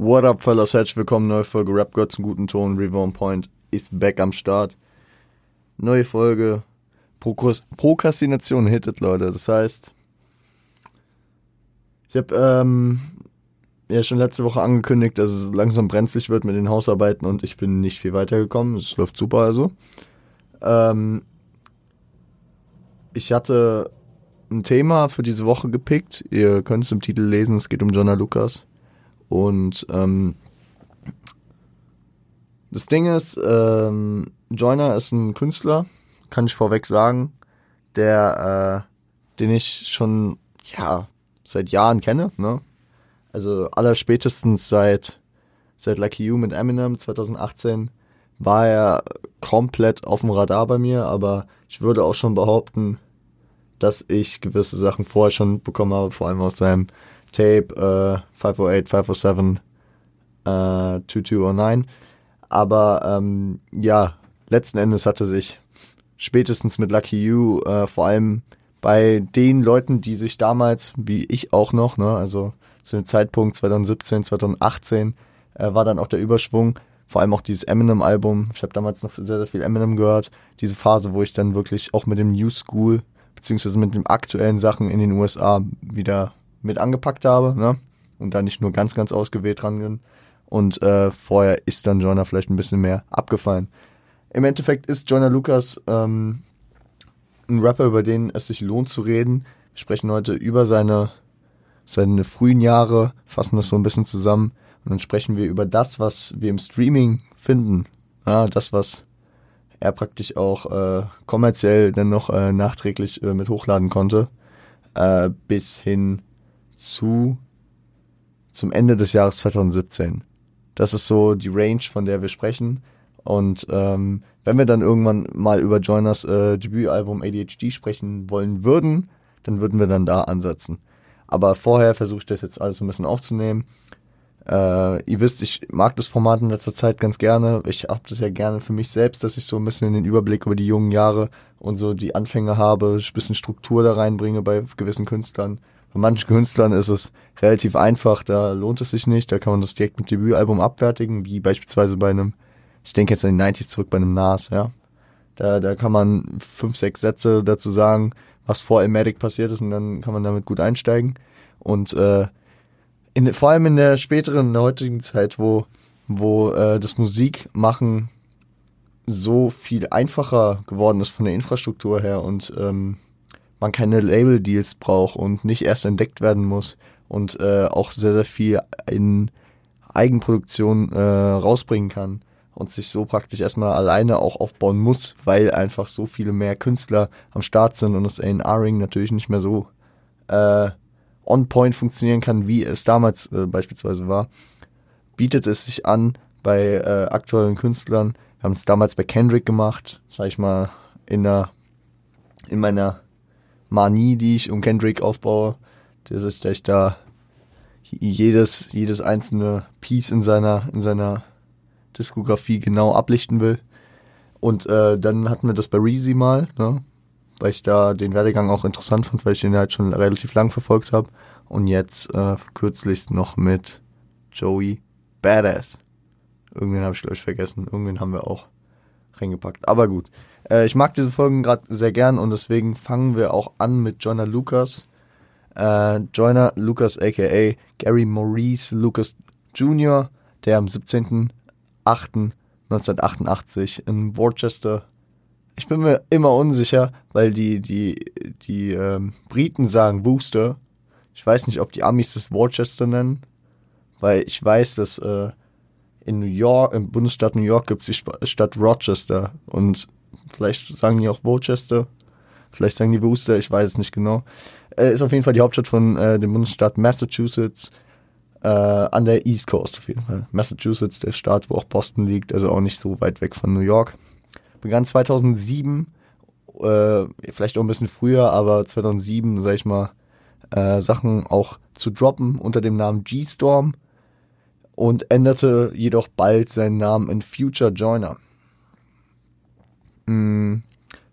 What up, fellas? Herzlich willkommen, neue Folge Rap im guten Ton. Reborn Point ist back am Start. Neue Folge. Prokras Prokrastination hittet, Leute. Das heißt, ich habe ähm, ja schon letzte Woche angekündigt, dass es langsam brenzlig wird mit den Hausarbeiten und ich bin nicht viel weitergekommen. Es läuft super also. Ähm, ich hatte ein Thema für diese Woche gepickt. Ihr könnt es im Titel lesen, es geht um Jonah Lucas. Und ähm, das Ding ist, ähm, Joyner ist ein Künstler, kann ich vorweg sagen, der, äh, den ich schon, ja, seit Jahren kenne, ne? Also allerspätestens seit, seit Lucky You mit Eminem 2018 war er komplett auf dem Radar bei mir, aber ich würde auch schon behaupten, dass ich gewisse Sachen vorher schon bekommen habe, vor allem aus seinem Tape äh, 508, 507, äh, 2209. Aber ähm, ja, letzten Endes hatte sich spätestens mit Lucky You äh, vor allem bei den Leuten, die sich damals, wie ich auch noch, ne, also zu dem Zeitpunkt 2017, 2018, äh, war dann auch der Überschwung. Vor allem auch dieses Eminem-Album. Ich habe damals noch sehr, sehr viel Eminem gehört. Diese Phase, wo ich dann wirklich auch mit dem New School, beziehungsweise mit den aktuellen Sachen in den USA wieder mit angepackt habe, ne? Und da nicht nur ganz, ganz ausgewählt dran bin. Und äh, vorher ist dann Jonah vielleicht ein bisschen mehr abgefallen. Im Endeffekt ist Jonah Lucas ähm, ein Rapper, über den es sich lohnt zu reden. Wir sprechen heute über seine, seine frühen Jahre, fassen das so ein bisschen zusammen. Und dann sprechen wir über das, was wir im Streaming finden. Ja, das, was er praktisch auch äh, kommerziell dann noch äh, nachträglich äh, mit hochladen konnte. Äh, bis hin zu zum Ende des Jahres 2017. Das ist so die Range, von der wir sprechen. Und ähm, wenn wir dann irgendwann mal über Joiners äh, Debütalbum ADHD sprechen wollen würden, dann würden wir dann da ansetzen. Aber vorher versuche ich das jetzt alles ein bisschen aufzunehmen. Äh, ihr wisst, ich mag das Format in letzter Zeit ganz gerne. Ich habe das ja gerne für mich selbst, dass ich so ein bisschen den Überblick über die jungen Jahre und so die Anfänge habe, ein bisschen Struktur da reinbringe bei gewissen Künstlern. Bei manchen Künstlern ist es relativ einfach, da lohnt es sich nicht, da kann man das direkt mit Debütalbum abwertigen, wie beispielsweise bei einem, ich denke jetzt an die 90s zurück bei einem Nas, ja. Da, da kann man fünf, sechs Sätze dazu sagen, was vor Elmatic passiert ist und dann kann man damit gut einsteigen. Und äh, in, vor allem in der späteren, in der heutigen Zeit, wo, wo äh, das Musikmachen so viel einfacher geworden ist von der Infrastruktur her und ähm, man keine Label-Deals braucht und nicht erst entdeckt werden muss und äh, auch sehr, sehr viel in Eigenproduktion äh, rausbringen kann und sich so praktisch erstmal alleine auch aufbauen muss, weil einfach so viele mehr Künstler am Start sind und das A&R-Ring natürlich nicht mehr so äh, on point funktionieren kann, wie es damals äh, beispielsweise war, bietet es sich an bei äh, aktuellen Künstlern. Wir haben es damals bei Kendrick gemacht, sag ich mal, in der in meiner Manie, die ich um Kendrick aufbaue, dass ich, da jedes, jedes einzelne Piece in seiner, in seiner Diskografie genau ablichten will. Und äh, dann hatten wir das bei Reezy mal, ne? weil ich da den Werdegang auch interessant fand, weil ich den halt schon relativ lang verfolgt habe. Und jetzt äh, kürzlich noch mit Joey Badass. Irgendwen habe ich glaube ich vergessen. Irgendwen haben wir auch reingepackt. Aber gut. Äh, ich mag diese Folgen gerade sehr gern und deswegen fangen wir auch an mit Joyner Lucas. Äh, Joyner Lucas aka Gary Maurice Lucas Jr., der am 17.08.1988 in Worcester ich bin mir immer unsicher, weil die, die, die ähm, Briten sagen Booster. Ich weiß nicht, ob die Amis das Worcester nennen, weil ich weiß, dass äh, in New York, im Bundesstaat New York gibt es die Stadt Rochester und vielleicht sagen die auch Worcester, vielleicht sagen die Worcester, ich weiß es nicht genau. Äh, ist auf jeden Fall die Hauptstadt von äh, dem Bundesstaat Massachusetts äh, an der East Coast auf jeden Fall. Massachusetts, der Staat, wo auch Boston liegt, also auch nicht so weit weg von New York. Begann 2007, äh, vielleicht auch ein bisschen früher, aber 2007, sag ich mal, äh, Sachen auch zu droppen unter dem Namen G-Storm und änderte jedoch bald seinen Namen in Future Joiner. Mm,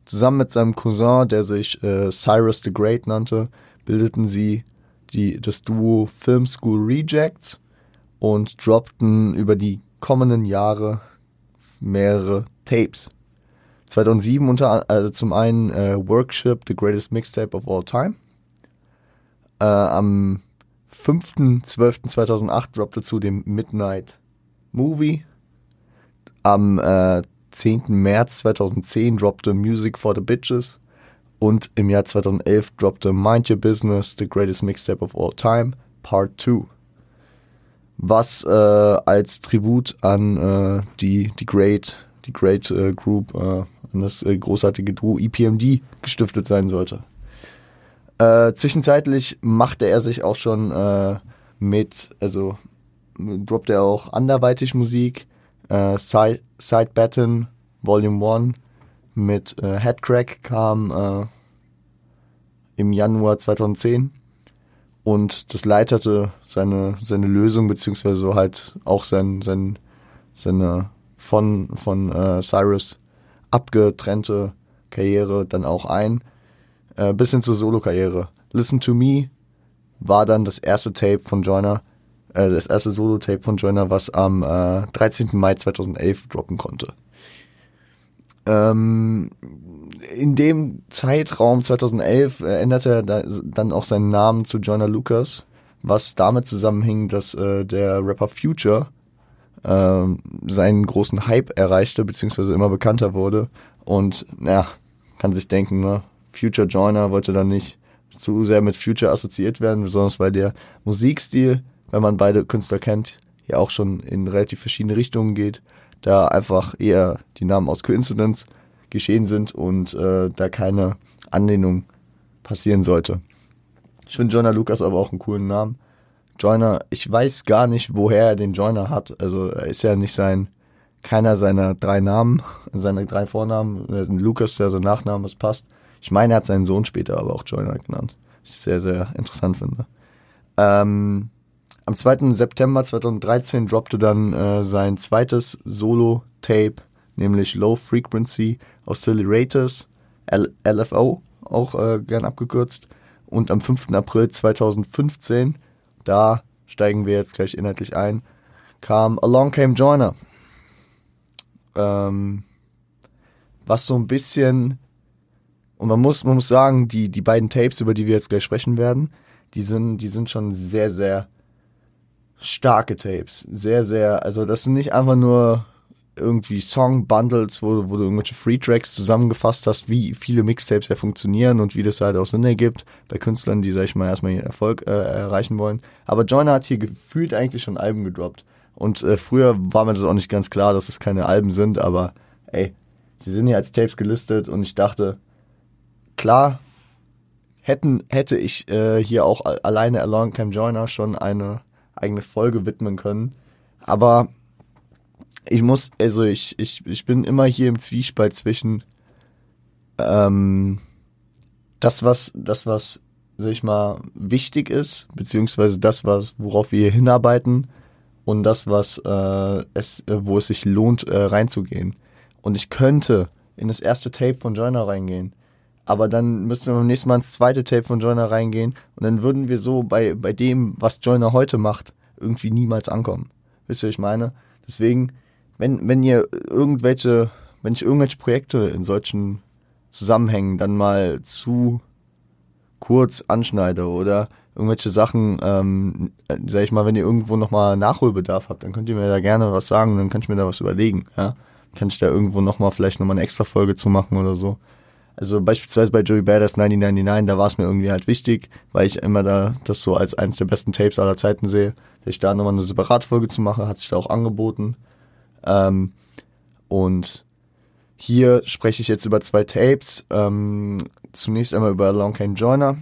zusammen mit seinem Cousin, der sich äh, Cyrus the Great nannte, bildeten sie die, das Duo Film School Rejects und droppten über die kommenden Jahre mehrere Tapes. 2007 unter also zum einen äh, Workshop, The Greatest Mixtape of All Time. Äh, am 5.12.2008 droppte zu dem Midnight Movie. Am äh, 10. März 2010 droppte Music for the Bitches. Und im Jahr 2011 droppte Mind Your Business, The Greatest Mixtape of All Time, Part 2. Was äh, als Tribut an äh, die, die Great, die Great äh, Group, äh, an das äh, großartige Duo EPMD gestiftet sein sollte. Äh, zwischenzeitlich machte er sich auch schon mit, also droppte er auch anderweitig Musik. Äh, Side, Side Batten Volume 1 mit äh, Headcrack kam äh, im Januar 2010 und das leitete seine seine Lösung beziehungsweise so halt auch sein sein seine von von äh, Cyrus abgetrennte Karriere dann auch ein äh, bis hin zur Solo-Karriere. Listen to Me war dann das erste Tape von Joyner, äh, das erste Solo-Tape von Joyner, was am äh, 13. Mai 2011 droppen konnte. Ähm, in dem Zeitraum 2011 äh, änderte er da, dann auch seinen Namen zu Joyner Lucas, was damit zusammenhing, dass äh, der Rapper Future äh, seinen großen Hype erreichte, beziehungsweise immer bekannter wurde. Und ja, kann sich denken, ne? Future Joiner wollte dann nicht zu sehr mit Future assoziiert werden, besonders weil der Musikstil, wenn man beide Künstler kennt, ja auch schon in relativ verschiedene Richtungen geht, da einfach eher die Namen aus Coincidence geschehen sind und äh, da keine Anlehnung passieren sollte. Ich finde Joyner Lucas aber auch einen coolen Namen. Joyner, ich weiß gar nicht, woher er den Joyner hat. Also er ist ja nicht sein, keiner seiner drei Namen, seine drei Vornamen. Lucas, der sein Nachname, das passt. Ich meine, er hat seinen Sohn später aber auch Joyner genannt. Was ich sehr, sehr interessant finde. Ähm, am 2. September 2013 droppte dann äh, sein zweites Solo-Tape, nämlich Low Frequency Oscillators, L LFO, auch äh, gern abgekürzt. Und am 5. April 2015, da steigen wir jetzt gleich inhaltlich ein, kam Along Came Joyner. Ähm, was so ein bisschen und man muss, man muss sagen, die, die beiden Tapes, über die wir jetzt gleich sprechen werden, die sind, die sind schon sehr, sehr starke Tapes. Sehr, sehr, also das sind nicht einfach nur irgendwie Song-Bundles, wo, wo du irgendwelche Free-Tracks zusammengefasst hast, wie viele Mixtapes ja funktionieren und wie das halt auch Sinn ergibt bei Künstlern, die, sag ich mal, erstmal ihren Erfolg äh, erreichen wollen. Aber Joyner hat hier gefühlt eigentlich schon Alben gedroppt. Und äh, früher war mir das auch nicht ganz klar, dass es keine Alben sind, aber ey, sie sind hier als Tapes gelistet und ich dachte, klar hätten, hätte ich äh, hier auch alleine Along Cam Joiner schon eine eigene Folge widmen können. Aber ich muss, also ich, ich, ich bin immer hier im Zwiespalt zwischen ähm, das, was, das, was, sag ich mal, wichtig ist, beziehungsweise das, was, worauf wir hier hinarbeiten und das, was äh, es, äh, wo es sich lohnt, äh, reinzugehen. Und ich könnte in das erste Tape von Joyner reingehen aber dann müssten wir beim nächsten Mal ins zweite Tape von Joyner reingehen und dann würden wir so bei, bei dem, was Joyner heute macht, irgendwie niemals ankommen. Wisst ihr, was ich meine? Deswegen, wenn, wenn ihr irgendwelche, wenn ich irgendwelche Projekte in solchen Zusammenhängen dann mal zu kurz anschneide oder irgendwelche Sachen, ähm, sag ich mal, wenn ihr irgendwo nochmal Nachholbedarf habt, dann könnt ihr mir da gerne was sagen, dann kann ich mir da was überlegen, ja. Kann ich da irgendwo nochmal vielleicht nochmal eine extra Folge zu machen oder so. Also beispielsweise bei Joey Badass 1999, da war es mir irgendwie halt wichtig, weil ich immer da das so als eines der besten Tapes aller Zeiten sehe, dass ich da nochmal eine Separatfolge zu machen, hat sich da auch angeboten. Ähm, und hier spreche ich jetzt über zwei Tapes. Ähm, zunächst einmal über Long Came Joiner,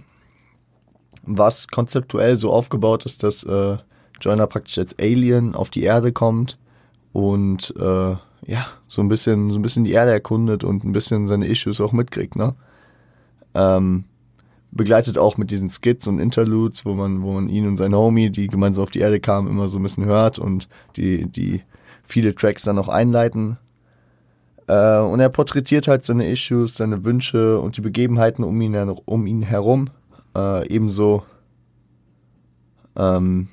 was konzeptuell so aufgebaut ist, dass äh, Joiner praktisch als Alien auf die Erde kommt und äh, ja, so ein bisschen, so ein bisschen die Erde erkundet und ein bisschen seine Issues auch mitkriegt, ne? Ähm, begleitet auch mit diesen Skits und Interludes, wo man, wo man ihn und sein Homie, die gemeinsam auf die Erde kamen, immer so ein bisschen hört und die, die viele Tracks dann auch einleiten. Äh, und er porträtiert halt seine Issues, seine Wünsche und die Begebenheiten um ihn, um ihn herum. Äh, ebenso ähm,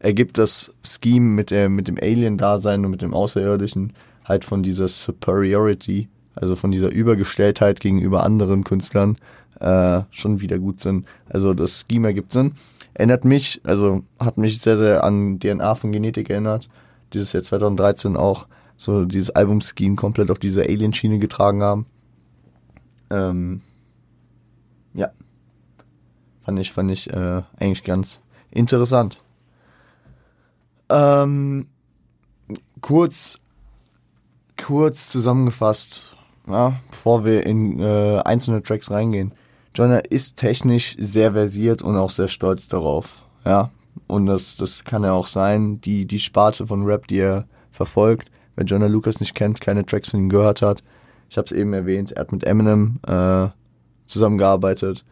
ergibt das Scheme mit, der, mit dem Alien-Dasein und mit dem Außerirdischen halt von dieser Superiority, also von dieser Übergestelltheit gegenüber anderen Künstlern, äh, schon wieder gut Sinn. Also das Scheme ergibt Sinn. Erinnert mich, also hat mich sehr, sehr an DNA von Genetik erinnert. Dieses Jahr 2013 auch so dieses Album-Scheme komplett auf diese Alien-Schiene getragen haben. Ähm, ja. Fand ich, fand ich äh, eigentlich ganz interessant. Ähm, kurz, kurz zusammengefasst, ja, bevor wir in äh, einzelne Tracks reingehen. Joyner ist technisch sehr versiert und auch sehr stolz darauf. Ja, und das, das kann er auch sein. Die, die Sparte von Rap, die er verfolgt. Wer Joyner Lucas nicht kennt, keine Tracks von ihm gehört hat. Ich habe es eben erwähnt, er hat mit Eminem äh, zusammengearbeitet.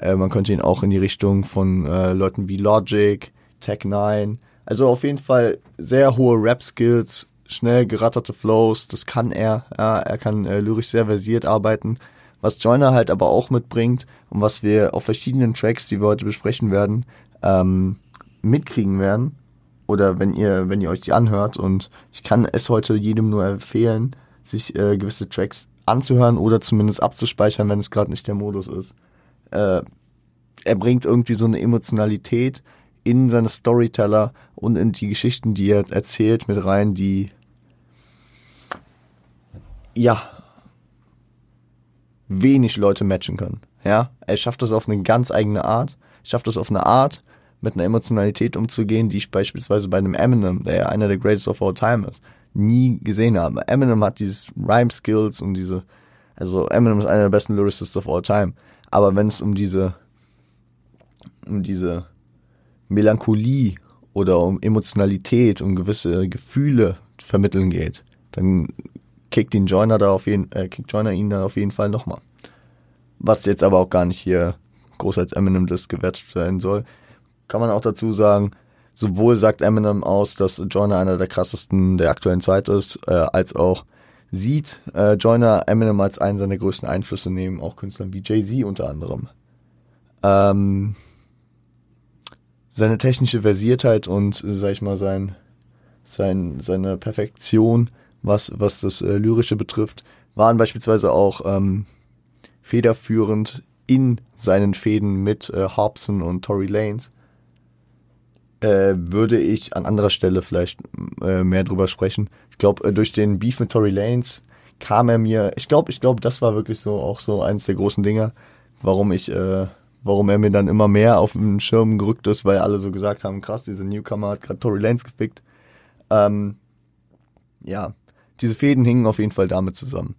Äh, man könnte ihn auch in die Richtung von äh, Leuten wie Logic, Tech 9, also auf jeden Fall sehr hohe Rap-Skills, schnell geratterte Flows, das kann er. Ja, er kann äh, lyrisch sehr versiert arbeiten. Was Joyner halt aber auch mitbringt und was wir auf verschiedenen Tracks, die wir heute besprechen werden, ähm, mitkriegen werden. Oder wenn ihr, wenn ihr euch die anhört und ich kann es heute jedem nur empfehlen, sich äh, gewisse Tracks anzuhören oder zumindest abzuspeichern, wenn es gerade nicht der Modus ist. Äh, er bringt irgendwie so eine Emotionalität, in seine Storyteller und in die Geschichten, die er erzählt, mit rein, die ja wenig Leute matchen können. Ja, er schafft das auf eine ganz eigene Art, schafft das auf eine Art, mit einer Emotionalität umzugehen, die ich beispielsweise bei einem Eminem, der ja einer der Greatest of All Time ist, nie gesehen habe. Eminem hat dieses Rhyme Skills und diese, also Eminem ist einer der besten Lyricists of All Time. Aber wenn es um diese, um diese Melancholie oder um Emotionalität, um gewisse Gefühle vermitteln geht, dann kickt ihn Joiner da auf jeden, äh, kickt Joiner ihn dann auf jeden Fall nochmal. Was jetzt aber auch gar nicht hier groß als Eminem das gewertet sein soll, kann man auch dazu sagen, sowohl sagt Eminem aus, dass Joiner einer der krassesten der aktuellen Zeit ist, äh, als auch sieht äh, Joiner Eminem als einen seiner größten Einflüsse neben auch Künstlern wie Jay-Z unter anderem. Ähm, seine technische Versiertheit und, sag ich mal, sein, sein, seine Perfektion, was, was das äh, Lyrische betrifft, waren beispielsweise auch ähm, federführend in seinen Fäden mit äh, Hobson und Tory Lanes. Äh, würde ich an anderer Stelle vielleicht äh, mehr drüber sprechen. Ich glaube, äh, durch den Beef mit Tory Lanes kam er mir, ich glaube, ich glaube, das war wirklich so auch so eins der großen Dinge, warum ich äh, warum er mir dann immer mehr auf den Schirm gerückt ist, weil alle so gesagt haben, krass, dieser Newcomer hat gerade Tory Lanez gefickt. Ähm, ja, diese Fäden hingen auf jeden Fall damit zusammen.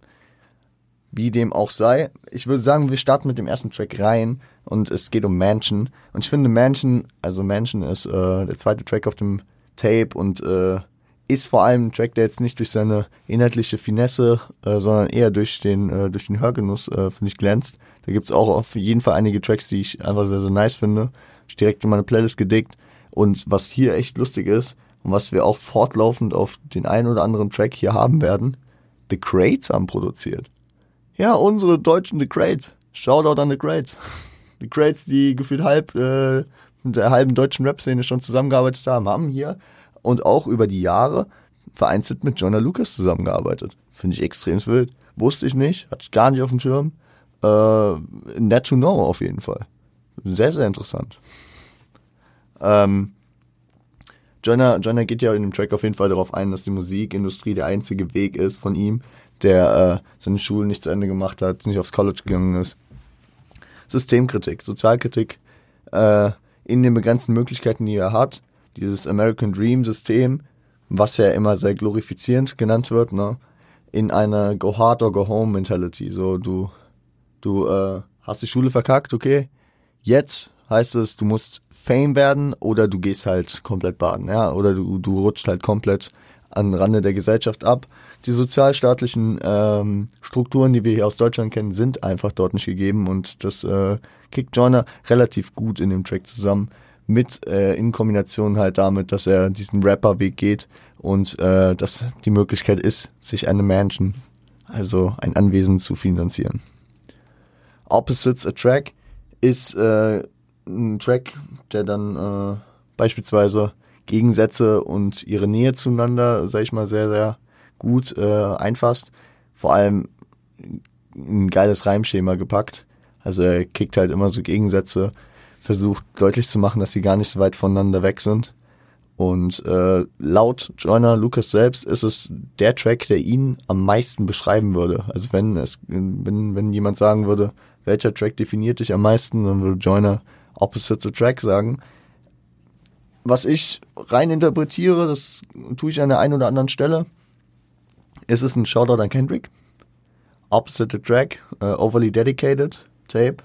Wie dem auch sei, ich würde sagen, wir starten mit dem ersten Track rein und es geht um Mansion. Und ich finde Mansion, also Mansion ist äh, der zweite Track auf dem Tape und äh, ist vor allem ein Track, der jetzt nicht durch seine inhaltliche Finesse, äh, sondern eher durch den, äh, durch den Hörgenuss, äh, finde ich, glänzt. Da gibt's auch auf jeden Fall einige Tracks, die ich einfach sehr, sehr nice finde. Ich direkt in meine Playlist gedickt. Und was hier echt lustig ist und was wir auch fortlaufend auf den einen oder anderen Track hier haben werden, The Crates haben produziert. Ja, unsere deutschen The Crates. Shoutout an The Crates. The Crates, die gefühlt halb äh, mit der halben deutschen Rap-Szene schon zusammengearbeitet haben, haben hier und auch über die Jahre vereinzelt mit Jonah Lucas zusammengearbeitet. Finde ich extrem wild. Wusste ich nicht, hatte ich gar nicht auf dem Schirm. Äh, net to know auf jeden Fall. Sehr, sehr interessant. Ähm, Joyner, Joyner geht ja in dem Track auf jeden Fall darauf ein, dass die Musikindustrie der einzige Weg ist von ihm, der äh, seine Schule nicht zu Ende gemacht hat, nicht aufs College gegangen ist. Systemkritik, Sozialkritik äh, in den begrenzten Möglichkeiten, die er hat. Dieses American Dream System, was ja immer sehr glorifizierend genannt wird, ne? in einer Go Hard or Go Home Mentality. So, du Du äh, hast die Schule verkackt, okay. Jetzt heißt es, du musst Fame werden oder du gehst halt komplett baden, ja, oder du, du rutscht halt komplett an Rande der Gesellschaft ab. Die sozialstaatlichen ähm, Strukturen, die wir hier aus Deutschland kennen, sind einfach dort nicht gegeben und das äh, kickt Joyner relativ gut in dem Track zusammen mit äh, in Kombination halt damit, dass er diesen Rapper-Weg geht und äh, dass die Möglichkeit ist, sich eine Mansion, also ein Anwesen zu finanzieren. Opposites Attract ist äh, ein Track, der dann äh, beispielsweise Gegensätze und ihre Nähe zueinander, sag ich mal, sehr, sehr gut äh, einfasst. Vor allem ein geiles Reimschema gepackt. Also er kickt halt immer so Gegensätze, versucht deutlich zu machen, dass sie gar nicht so weit voneinander weg sind. Und äh, laut Joyner Lucas selbst ist es der Track, der ihn am meisten beschreiben würde. Also wenn es, wenn, wenn jemand sagen würde, welcher Track definiert dich am meisten, dann würde Joyner Opposite the Track sagen. Was ich rein interpretiere, das tue ich an der einen oder anderen Stelle, ist es ein Shoutout an Kendrick. Opposite the Track, uh, Overly Dedicated Tape.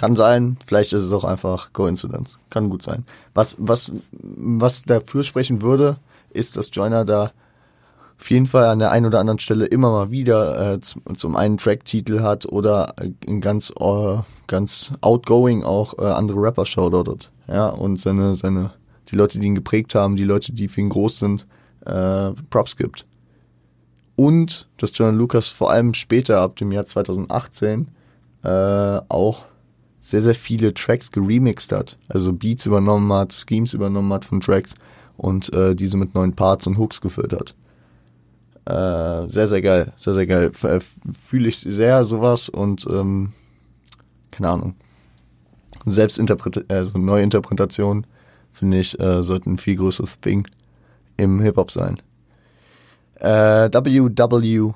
Kann sein, vielleicht ist es auch einfach Coincidence. Kann gut sein. Was, was, was dafür sprechen würde, ist, dass Joyner da auf jeden Fall an der einen oder anderen Stelle immer mal wieder äh, zum, einen Track-Titel hat oder äh, ganz, äh, ganz outgoing auch äh, andere Rapper shoutoutet. Ja, und seine, seine, die Leute, die ihn geprägt haben, die Leute, die für ihn groß sind, äh, Props gibt. Und dass John Lucas vor allem später, ab dem Jahr 2018, äh, auch sehr, sehr viele Tracks geremixed hat. Also Beats übernommen hat, Schemes übernommen hat von Tracks und äh, diese mit neuen Parts und Hooks gefüllt hat. Äh, sehr, sehr geil. Sehr, sehr geil. Äh, fühle ich sehr sowas und ähm, keine Ahnung. Selbstinterpret also Neuinterpretation finde ich, äh, sollten ein viel größeres Ding im Hip-Hop sein. Äh, WWJD,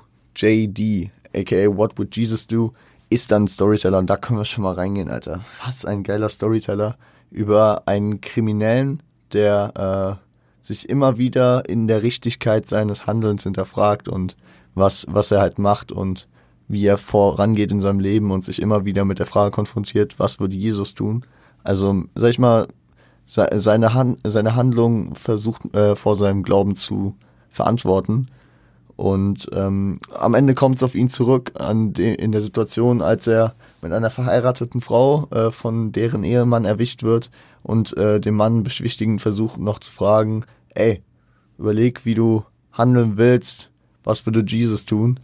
aka What Would Jesus Do, ist dann Storyteller und da können wir schon mal reingehen, Alter. Was ein geiler Storyteller über einen Kriminellen, der äh, sich immer wieder in der Richtigkeit seines Handelns hinterfragt und was, was er halt macht und wie er vorangeht in seinem Leben und sich immer wieder mit der Frage konfrontiert, was würde Jesus tun? Also, sag ich mal, seine, Han seine Handlung versucht äh, vor seinem Glauben zu verantworten und ähm, am Ende kommt es auf ihn zurück an de, in der Situation, als er mit einer verheirateten Frau äh, von deren Ehemann erwischt wird und äh, dem Mann beschwichtigend versucht noch zu fragen, ey, überleg, wie du handeln willst, was würde Jesus tun?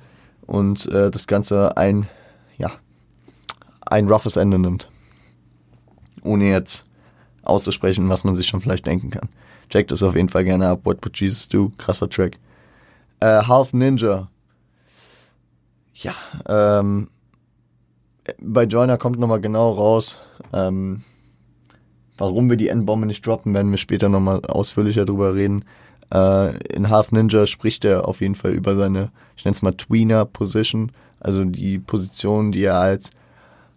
Und äh, das Ganze ein, ja, ein roughes Ende nimmt. Ohne jetzt auszusprechen, was man sich schon vielleicht denken kann. Checkt es auf jeden Fall gerne ab. What would Jesus do? Krasser Track. Äh, Half Ninja. Ja, ähm, bei Joiner kommt nochmal genau raus, ähm, warum wir die Endbombe nicht droppen, werden wir später nochmal ausführlicher drüber reden. Äh, in Half Ninja spricht er auf jeden Fall über seine, ich nenne es mal Tweener-Position, also die Position, die er als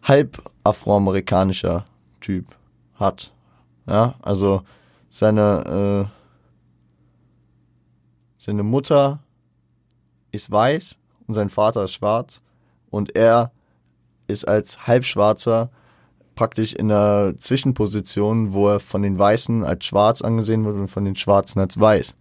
halb afroamerikanischer Typ hat. Ja, also seine, äh, seine Mutter ist weiß und sein Vater ist schwarz und er ist als Halbschwarzer praktisch in einer Zwischenposition, wo er von den Weißen als schwarz angesehen wird und von den Schwarzen als weiß.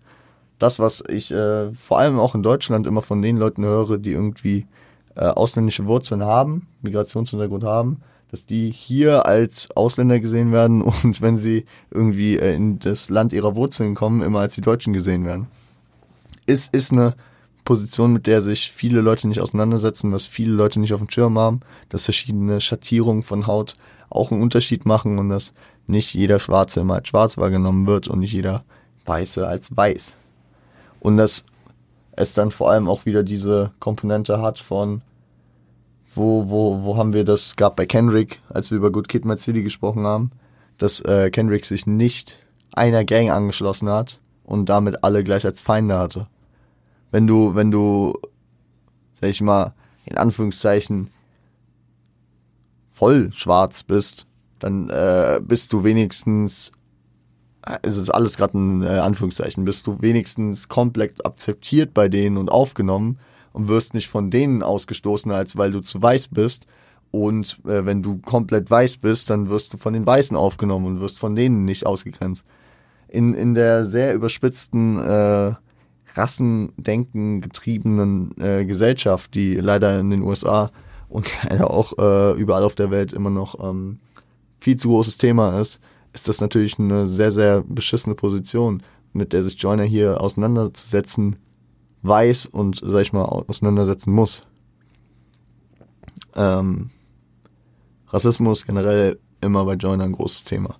Das, was ich äh, vor allem auch in Deutschland immer von den Leuten höre, die irgendwie äh, ausländische Wurzeln haben, Migrationshintergrund haben, dass die hier als Ausländer gesehen werden und wenn sie irgendwie äh, in das Land ihrer Wurzeln kommen, immer als die Deutschen gesehen werden. Ist, ist eine Position, mit der sich viele Leute nicht auseinandersetzen, was viele Leute nicht auf dem Schirm haben, dass verschiedene Schattierungen von Haut auch einen Unterschied machen und dass nicht jeder Schwarze immer als schwarz wahrgenommen wird und nicht jeder Weiße als weiß. Und dass es dann vor allem auch wieder diese Komponente hat von wo, wo, wo haben wir das, gab bei Kendrick, als wir über Good Kid, Mad City gesprochen haben, dass äh, Kendrick sich nicht einer Gang angeschlossen hat und damit alle gleich als Feinde hatte wenn du, wenn du, sag ich mal, in Anführungszeichen voll schwarz bist, dann äh, bist du wenigstens, äh, es ist alles gerade ein äh, Anführungszeichen, bist du wenigstens komplett akzeptiert bei denen und aufgenommen und wirst nicht von denen ausgestoßen, als weil du zu weiß bist. Und äh, wenn du komplett weiß bist, dann wirst du von den Weißen aufgenommen und wirst von denen nicht ausgegrenzt. In, in der sehr überspitzten äh, Rassendenken getriebenen äh, Gesellschaft, die leider in den USA und leider auch äh, überall auf der Welt immer noch ähm, viel zu großes Thema ist, ist das natürlich eine sehr, sehr beschissene Position, mit der sich Joyner hier auseinanderzusetzen weiß und, sag ich mal, auseinandersetzen muss. Ähm, Rassismus generell immer bei Joyner ein großes Thema.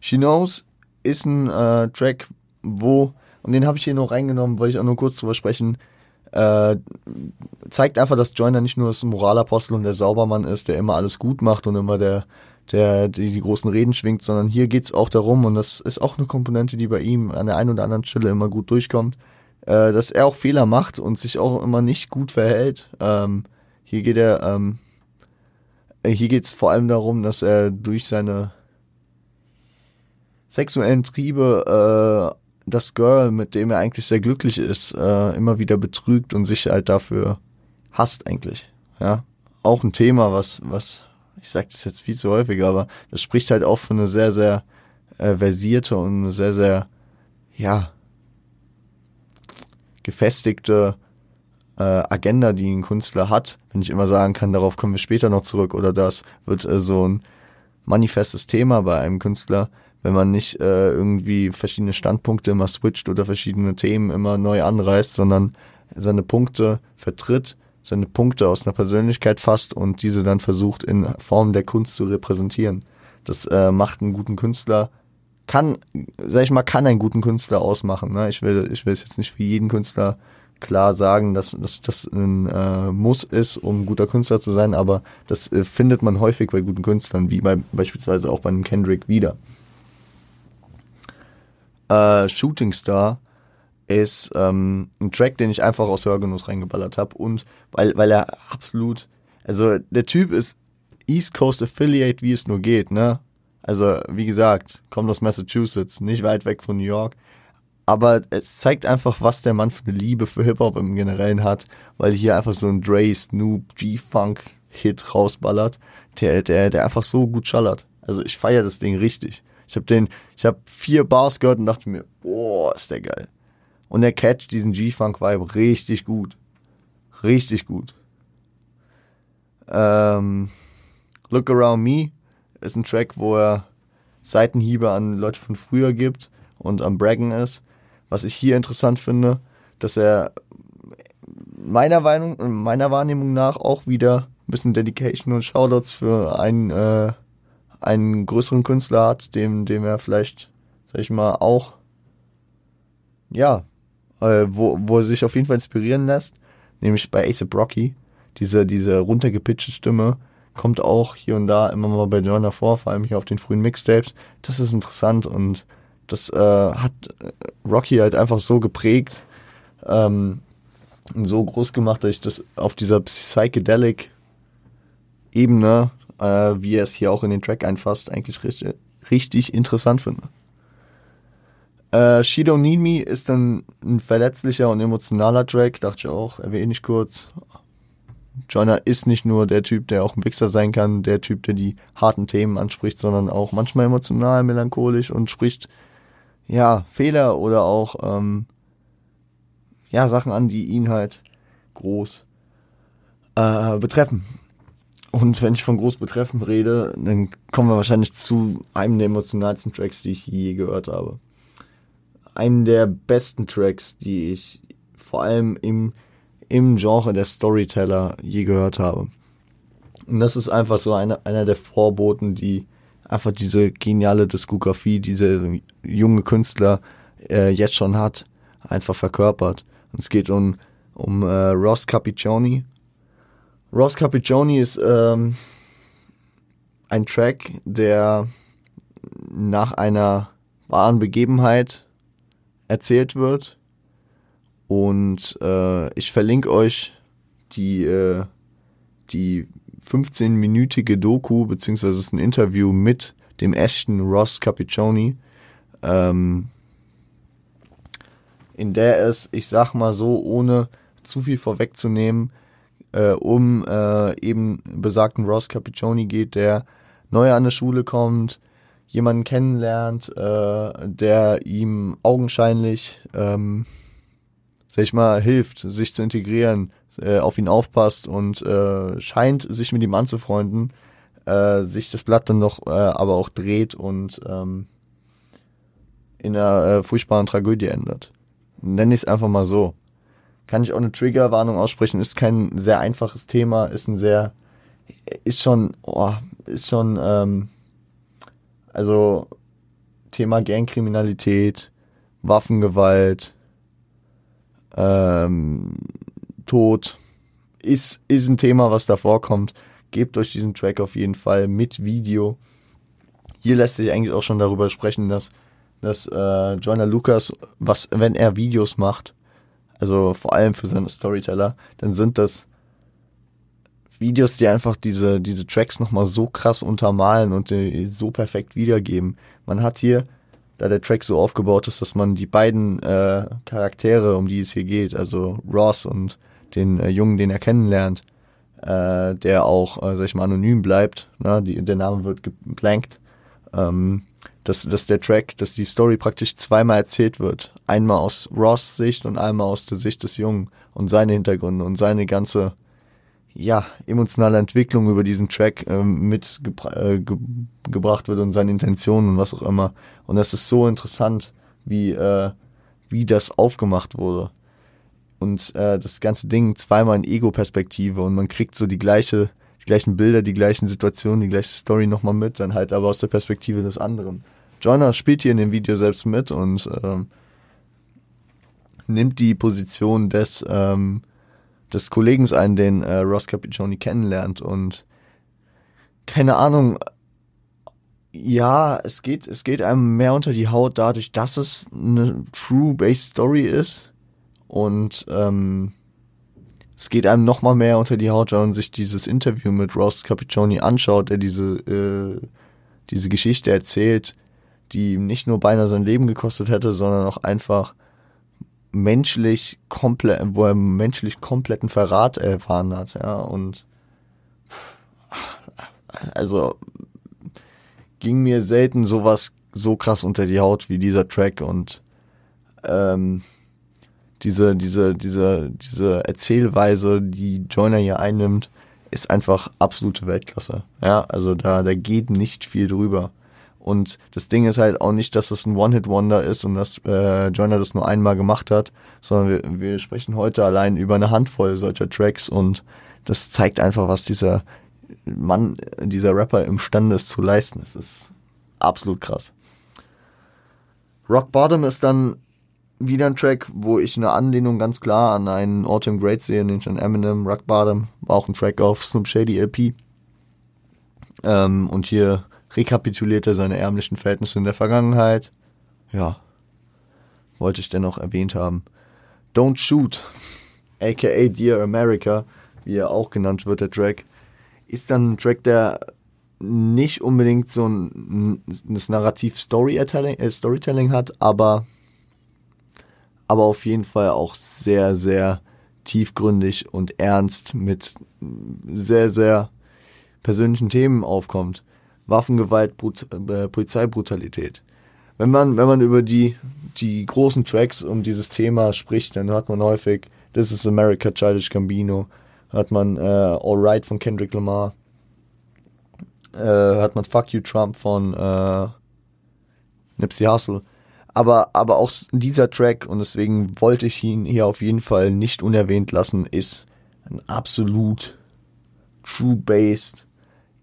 She knows ist ein äh, Track, wo, und den habe ich hier noch reingenommen, wollte ich auch nur kurz drüber sprechen, äh, zeigt einfach, dass Joyner nicht nur das Moralapostel und der Saubermann ist, der immer alles gut macht und immer der, der die, die großen Reden schwingt, sondern hier geht's auch darum, und das ist auch eine Komponente, die bei ihm an der einen oder anderen Stelle immer gut durchkommt, äh, dass er auch Fehler macht und sich auch immer nicht gut verhält. Ähm, hier geht er, ähm, hier geht's vor allem darum, dass er durch seine sexuellen Triebe äh, das Girl, mit dem er eigentlich sehr glücklich ist, äh, immer wieder betrügt und sich halt dafür hasst eigentlich. Ja, auch ein Thema, was was ich sage das jetzt viel zu häufig, aber das spricht halt auch für eine sehr sehr äh, versierte und eine sehr sehr ja gefestigte äh, Agenda, die ein Künstler hat. Wenn ich immer sagen kann, darauf kommen wir später noch zurück oder das wird äh, so ein manifestes Thema bei einem Künstler, wenn man nicht äh, irgendwie verschiedene Standpunkte immer switcht oder verschiedene Themen immer neu anreißt, sondern seine Punkte vertritt, seine Punkte aus einer Persönlichkeit fasst und diese dann versucht in Form der Kunst zu repräsentieren. Das äh, macht einen guten Künstler, kann, sag ich mal, kann einen guten Künstler ausmachen. Ne? Ich will, ich will es jetzt nicht für jeden Künstler klar sagen, dass, dass das ein äh, Muss ist, um guter Künstler zu sein, aber das äh, findet man häufig bei guten Künstlern, wie bei, beispielsweise auch bei einem Kendrick wieder äh, Shooting Star ist ähm, ein Track, den ich einfach aus Hörgenuss reingeballert habe und weil, weil er absolut, also der Typ ist East Coast Affiliate, wie es nur geht, ne? Also, wie gesagt, kommt aus Massachusetts, nicht weit weg von New York. Aber es zeigt einfach, was der Mann für eine Liebe für Hip-Hop im Generellen hat, weil hier einfach so ein Dre, Snoop, G-Funk-Hit rausballert, der, der, der einfach so gut schallert. Also ich feiere das Ding richtig. Ich habe den, ich habe vier Bars gehört und dachte mir, boah, ist der geil. Und er catcht diesen G-Funk-Vibe richtig gut. Richtig gut. Ähm, Look Around Me ist ein Track, wo er Seitenhiebe an Leute von früher gibt und am Braggen ist. Was ich hier interessant finde, dass er meiner, Meinung, meiner Wahrnehmung nach auch wieder ein bisschen Dedication und Shoutouts für einen äh, einen größeren Künstler hat, dem, dem er vielleicht, sag ich mal, auch, ja, äh, wo, wo er sich auf jeden Fall inspirieren lässt, nämlich bei Ace Rocky, diese, diese runtergepitchte Stimme, kommt auch hier und da immer mal bei Joyner vor, vor allem hier auf den frühen Mixtapes. Das ist interessant und das äh, hat äh, Rocky halt einfach so geprägt ähm, und so groß gemacht, dass ich das auf dieser psychedelic Ebene äh, wie er es hier auch in den Track einfasst, eigentlich richtig, richtig interessant finde. Äh, She Don't Need Me ist dann ein verletzlicher und emotionaler Track, dachte ich auch, erwähne ich kurz. Joyner ist nicht nur der Typ, der auch ein Wichser sein kann, der Typ, der die harten Themen anspricht, sondern auch manchmal emotional, melancholisch und spricht, ja, Fehler oder auch, ähm, ja, Sachen an, die ihn halt groß äh, betreffen. Und wenn ich von groß betreffen rede, dann kommen wir wahrscheinlich zu einem der emotionalsten Tracks, die ich je gehört habe. Einem der besten Tracks, die ich vor allem im, im Genre der Storyteller je gehört habe. Und das ist einfach so eine, einer der Vorboten, die einfach diese geniale Diskografie, diese junge Künstler äh, jetzt schon hat, einfach verkörpert. Und es geht um, um äh, Ross Capiccioni, Ross Capiccioni ist ähm, ein Track, der nach einer wahren Begebenheit erzählt wird. Und äh, ich verlinke euch die, äh, die 15-minütige Doku, beziehungsweise ein Interview mit dem echten Ross Capiccioni, ähm, in der es, ich sag mal so, ohne zu viel vorwegzunehmen, äh, um äh, eben besagten Ross Capiccioni geht, der neu an der Schule kommt, jemanden kennenlernt, äh, der ihm augenscheinlich, ähm, sag ich mal, hilft, sich zu integrieren, äh, auf ihn aufpasst und äh, scheint sich mit ihm anzufreunden, äh, sich das Blatt dann doch äh, aber auch dreht und ähm, in einer äh, furchtbaren Tragödie ändert. Nenne ich es einfach mal so kann ich auch eine Triggerwarnung aussprechen. Ist kein sehr einfaches Thema, ist ein sehr, ist schon, oh, ist schon, ähm, also Thema Gangkriminalität, Waffengewalt, ähm, Tod ist, ist ein Thema, was da vorkommt. Gebt euch diesen Track auf jeden Fall mit Video. Hier lässt sich eigentlich auch schon darüber sprechen, dass, dass äh, Joyner Lucas, was, wenn er Videos macht, also vor allem für seine Storyteller, dann sind das Videos, die einfach diese, diese Tracks nochmal so krass untermalen und so perfekt wiedergeben. Man hat hier, da der Track so aufgebaut ist, dass man die beiden äh, Charaktere, um die es hier geht, also Ross und den äh, Jungen, den er kennenlernt, äh, der auch, äh, sag ich mal, anonym bleibt, ne? die, der Name wird geblankt, ähm, dass, dass der Track, dass die Story praktisch zweimal erzählt wird. Einmal aus Ross Sicht und einmal aus der Sicht des Jungen und seine Hintergründe und seine ganze ja, emotionale Entwicklung über diesen Track ähm, mitgebracht äh, ge wird und seine Intentionen und was auch immer. Und das ist so interessant, wie, äh, wie das aufgemacht wurde. Und äh, das ganze Ding zweimal in Ego-Perspektive und man kriegt so die gleiche, die gleichen Bilder, die gleichen Situationen, die gleiche Story nochmal mit, dann halt aber aus der Perspektive des anderen. Joyner spielt hier in dem Video selbst mit und ähm, nimmt die Position des ähm, des Kollegen ein, den äh, Ross Capiccioni kennenlernt und keine Ahnung, ja, es geht, es geht einem mehr unter die Haut dadurch, dass es eine true-based Story ist und ähm, es geht einem noch mal mehr unter die Haut, wenn man sich dieses Interview mit Ross Capiccioni anschaut, der diese äh, diese Geschichte erzählt, die ihm nicht nur beinahe sein Leben gekostet hätte, sondern auch einfach menschlich komplett, wo er menschlich kompletten Verrat erfahren hat, ja, und also ging mir selten sowas so krass unter die Haut wie dieser Track und ähm, diese, diese, diese, diese Erzählweise, die Joyner hier einnimmt, ist einfach absolute Weltklasse. Ja, also da, da geht nicht viel drüber. Und das Ding ist halt auch nicht, dass es ein One-Hit-Wonder ist und dass äh, Joyner das nur einmal gemacht hat, sondern wir, wir sprechen heute allein über eine Handvoll solcher Tracks und das zeigt einfach, was dieser Mann, dieser Rapper imstande ist zu leisten. Es ist absolut krass. Rock Bottom ist dann wieder ein Track, wo ich eine Anlehnung ganz klar an einen Autumn Great sehe, nämlich an Eminem. Rock Bottom auch ein Track auf Snoop Shady LP. Ähm, und hier rekapituliert er seine ärmlichen Verhältnisse in der Vergangenheit. Ja, wollte ich dennoch erwähnt haben. Don't Shoot, aka Dear America, wie er auch genannt wird, der Track, ist dann ein Track, der nicht unbedingt so ein, das Narrativ Storytelling, äh, Storytelling hat, aber, aber auf jeden Fall auch sehr, sehr tiefgründig und ernst mit sehr, sehr persönlichen Themen aufkommt. Waffengewalt, Brut äh, Polizeibrutalität. Wenn man, wenn man über die, die großen Tracks um dieses Thema spricht, dann hört man häufig This is America, Childish Gambino, hört man äh, All Right von Kendrick Lamar, äh, hört man Fuck You Trump von äh, Nipsey Hussle. Aber, aber auch dieser Track, und deswegen wollte ich ihn hier auf jeden Fall nicht unerwähnt lassen, ist ein absolut true-based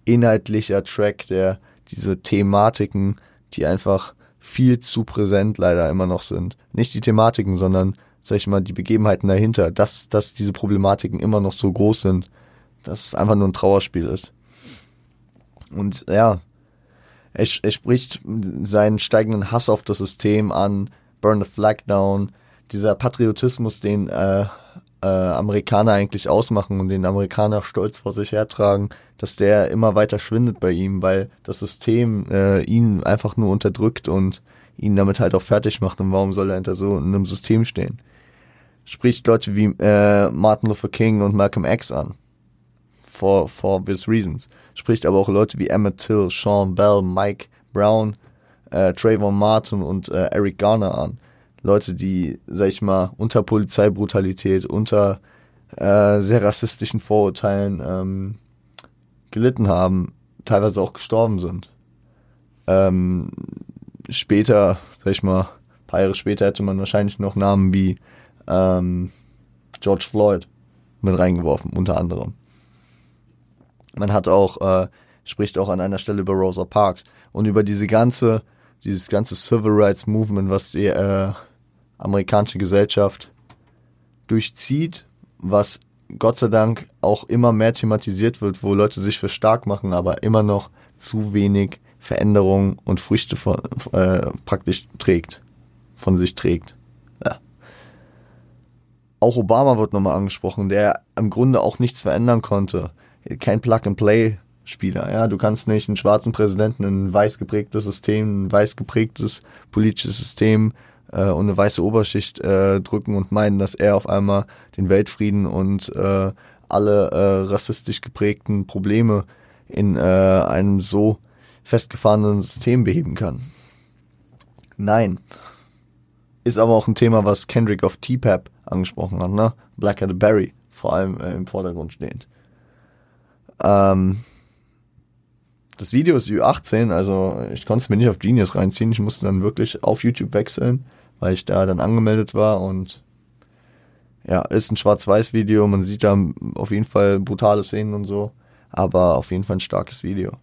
inhaltlicher Track, der diese Thematiken, die einfach viel zu präsent leider immer noch sind. Nicht die Thematiken, sondern, sag ich mal, die Begebenheiten dahinter, dass, dass diese Problematiken immer noch so groß sind, dass es einfach nur ein Trauerspiel ist. Und ja, er, er spricht seinen steigenden Hass auf das System an, Burn the Flag Down, dieser Patriotismus, den äh, äh, Amerikaner eigentlich ausmachen und den Amerikaner stolz vor sich hertragen, dass der immer weiter schwindet bei ihm, weil das System äh, ihn einfach nur unterdrückt und ihn damit halt auch fertig macht. Und warum soll er hinter so einem System stehen? Spricht Leute wie äh, Martin Luther King und Malcolm X an. For, for obvious reasons. Spricht aber auch Leute wie Emmett Till, Sean Bell, Mike Brown, äh, Trayvon Martin und äh, Eric Garner an Leute, die, sag ich mal, unter Polizeibrutalität, unter äh, sehr rassistischen Vorurteilen ähm, gelitten haben, teilweise auch gestorben sind. Ähm, später, sag ich mal, paar Jahre später hätte man wahrscheinlich noch Namen wie ähm, George Floyd mit reingeworfen, unter anderem. Man hat auch, äh, spricht auch an einer Stelle über Rosa Parks und über diese ganze dieses ganze Civil Rights Movement, was die äh, amerikanische Gesellschaft durchzieht, was Gott sei Dank auch immer mehr thematisiert wird, wo Leute sich für stark machen, aber immer noch zu wenig Veränderung und Früchte von, äh, praktisch trägt, von sich trägt. Ja. Auch Obama wird nochmal angesprochen, der im Grunde auch nichts verändern konnte. Kein Plug-and-Play-Spieler. Ja, du kannst nicht einen schwarzen Präsidenten in ein weiß geprägtes System, ein weiß geprägtes politisches System äh, und eine weiße Oberschicht äh, drücken und meinen, dass er auf einmal den Weltfrieden und äh, alle äh, rassistisch geprägten Probleme in äh, einem so festgefahrenen System beheben kann. Nein. Ist aber auch ein Thema, was Kendrick of T-Pap angesprochen hat, ne? Black at Berry vor allem äh, im Vordergrund stehend. Ähm, das Video ist Ü18, also ich konnte es mir nicht auf Genius reinziehen. Ich musste dann wirklich auf YouTube wechseln, weil ich da dann angemeldet war und ja, ist ein Schwarz-Weiß-Video. Man sieht da auf jeden Fall brutale Szenen und so, aber auf jeden Fall ein starkes Video.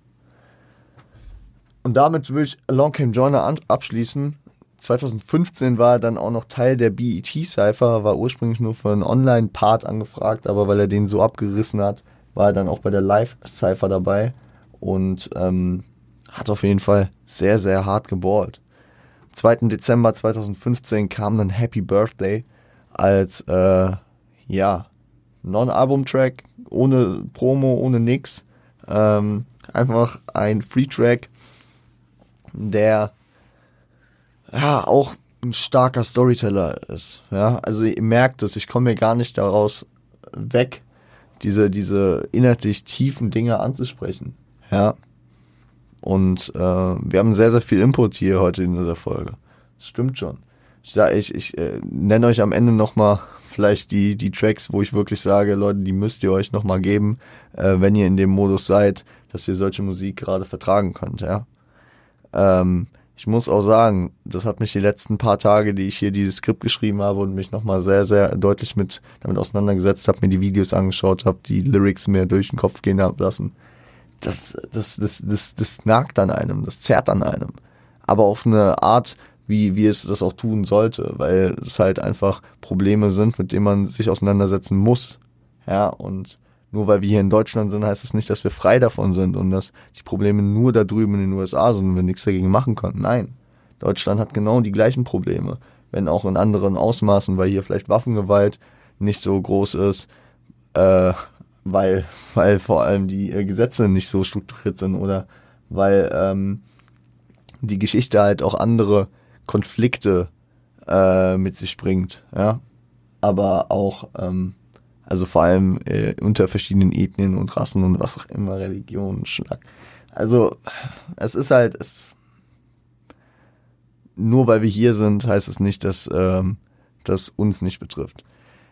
Und damit will ich Along Came Joiner abschließen. 2015 war er dann auch noch Teil der BET Cypher, war ursprünglich nur für einen Online-Part angefragt, aber weil er den so abgerissen hat, war er dann auch bei der Live Cypher dabei und ähm, hat auf jeden Fall sehr, sehr hart geballt. Am 2. Dezember 2015 kam dann Happy Birthday als, äh, ja, Non-Album-Track, ohne Promo, ohne nix. Ähm, einfach ein Free-Track der ja auch ein starker Storyteller ist. Ja, also ihr merkt es, ich komme mir gar nicht daraus weg, diese, diese inhaltlich tiefen Dinge anzusprechen. Ja. Und äh, wir haben sehr, sehr viel Input hier heute in dieser Folge. Das stimmt schon. Ich sage, ich, ich äh, nenne euch am Ende nochmal vielleicht die, die Tracks, wo ich wirklich sage, Leute, die müsst ihr euch nochmal geben, äh, wenn ihr in dem Modus seid, dass ihr solche Musik gerade vertragen könnt, ja. Ähm, ich muss auch sagen, das hat mich die letzten paar Tage, die ich hier dieses Skript geschrieben habe und mich nochmal sehr, sehr deutlich mit damit auseinandergesetzt habe, mir die Videos angeschaut habe, die Lyrics mir durch den Kopf gehen habe lassen. Das, das, das, das, das nagt an einem, das zerrt an einem. Aber auf eine Art, wie, wie es das auch tun sollte, weil es halt einfach Probleme sind, mit denen man sich auseinandersetzen muss. Ja, und nur weil wir hier in Deutschland sind, heißt es das nicht, dass wir frei davon sind und dass die Probleme nur da drüben in den USA sind und wir nichts dagegen machen können. Nein. Deutschland hat genau die gleichen Probleme, wenn auch in anderen Ausmaßen, weil hier vielleicht Waffengewalt nicht so groß ist, äh, weil, weil vor allem die äh, Gesetze nicht so strukturiert sind oder weil ähm, die Geschichte halt auch andere Konflikte äh, mit sich bringt, ja. Aber auch ähm, also vor allem äh, unter verschiedenen Ethnien und Rassen und was auch immer, Religionen, Schlag. Also es ist halt, es, nur weil wir hier sind, heißt es nicht, dass ähm, das uns nicht betrifft.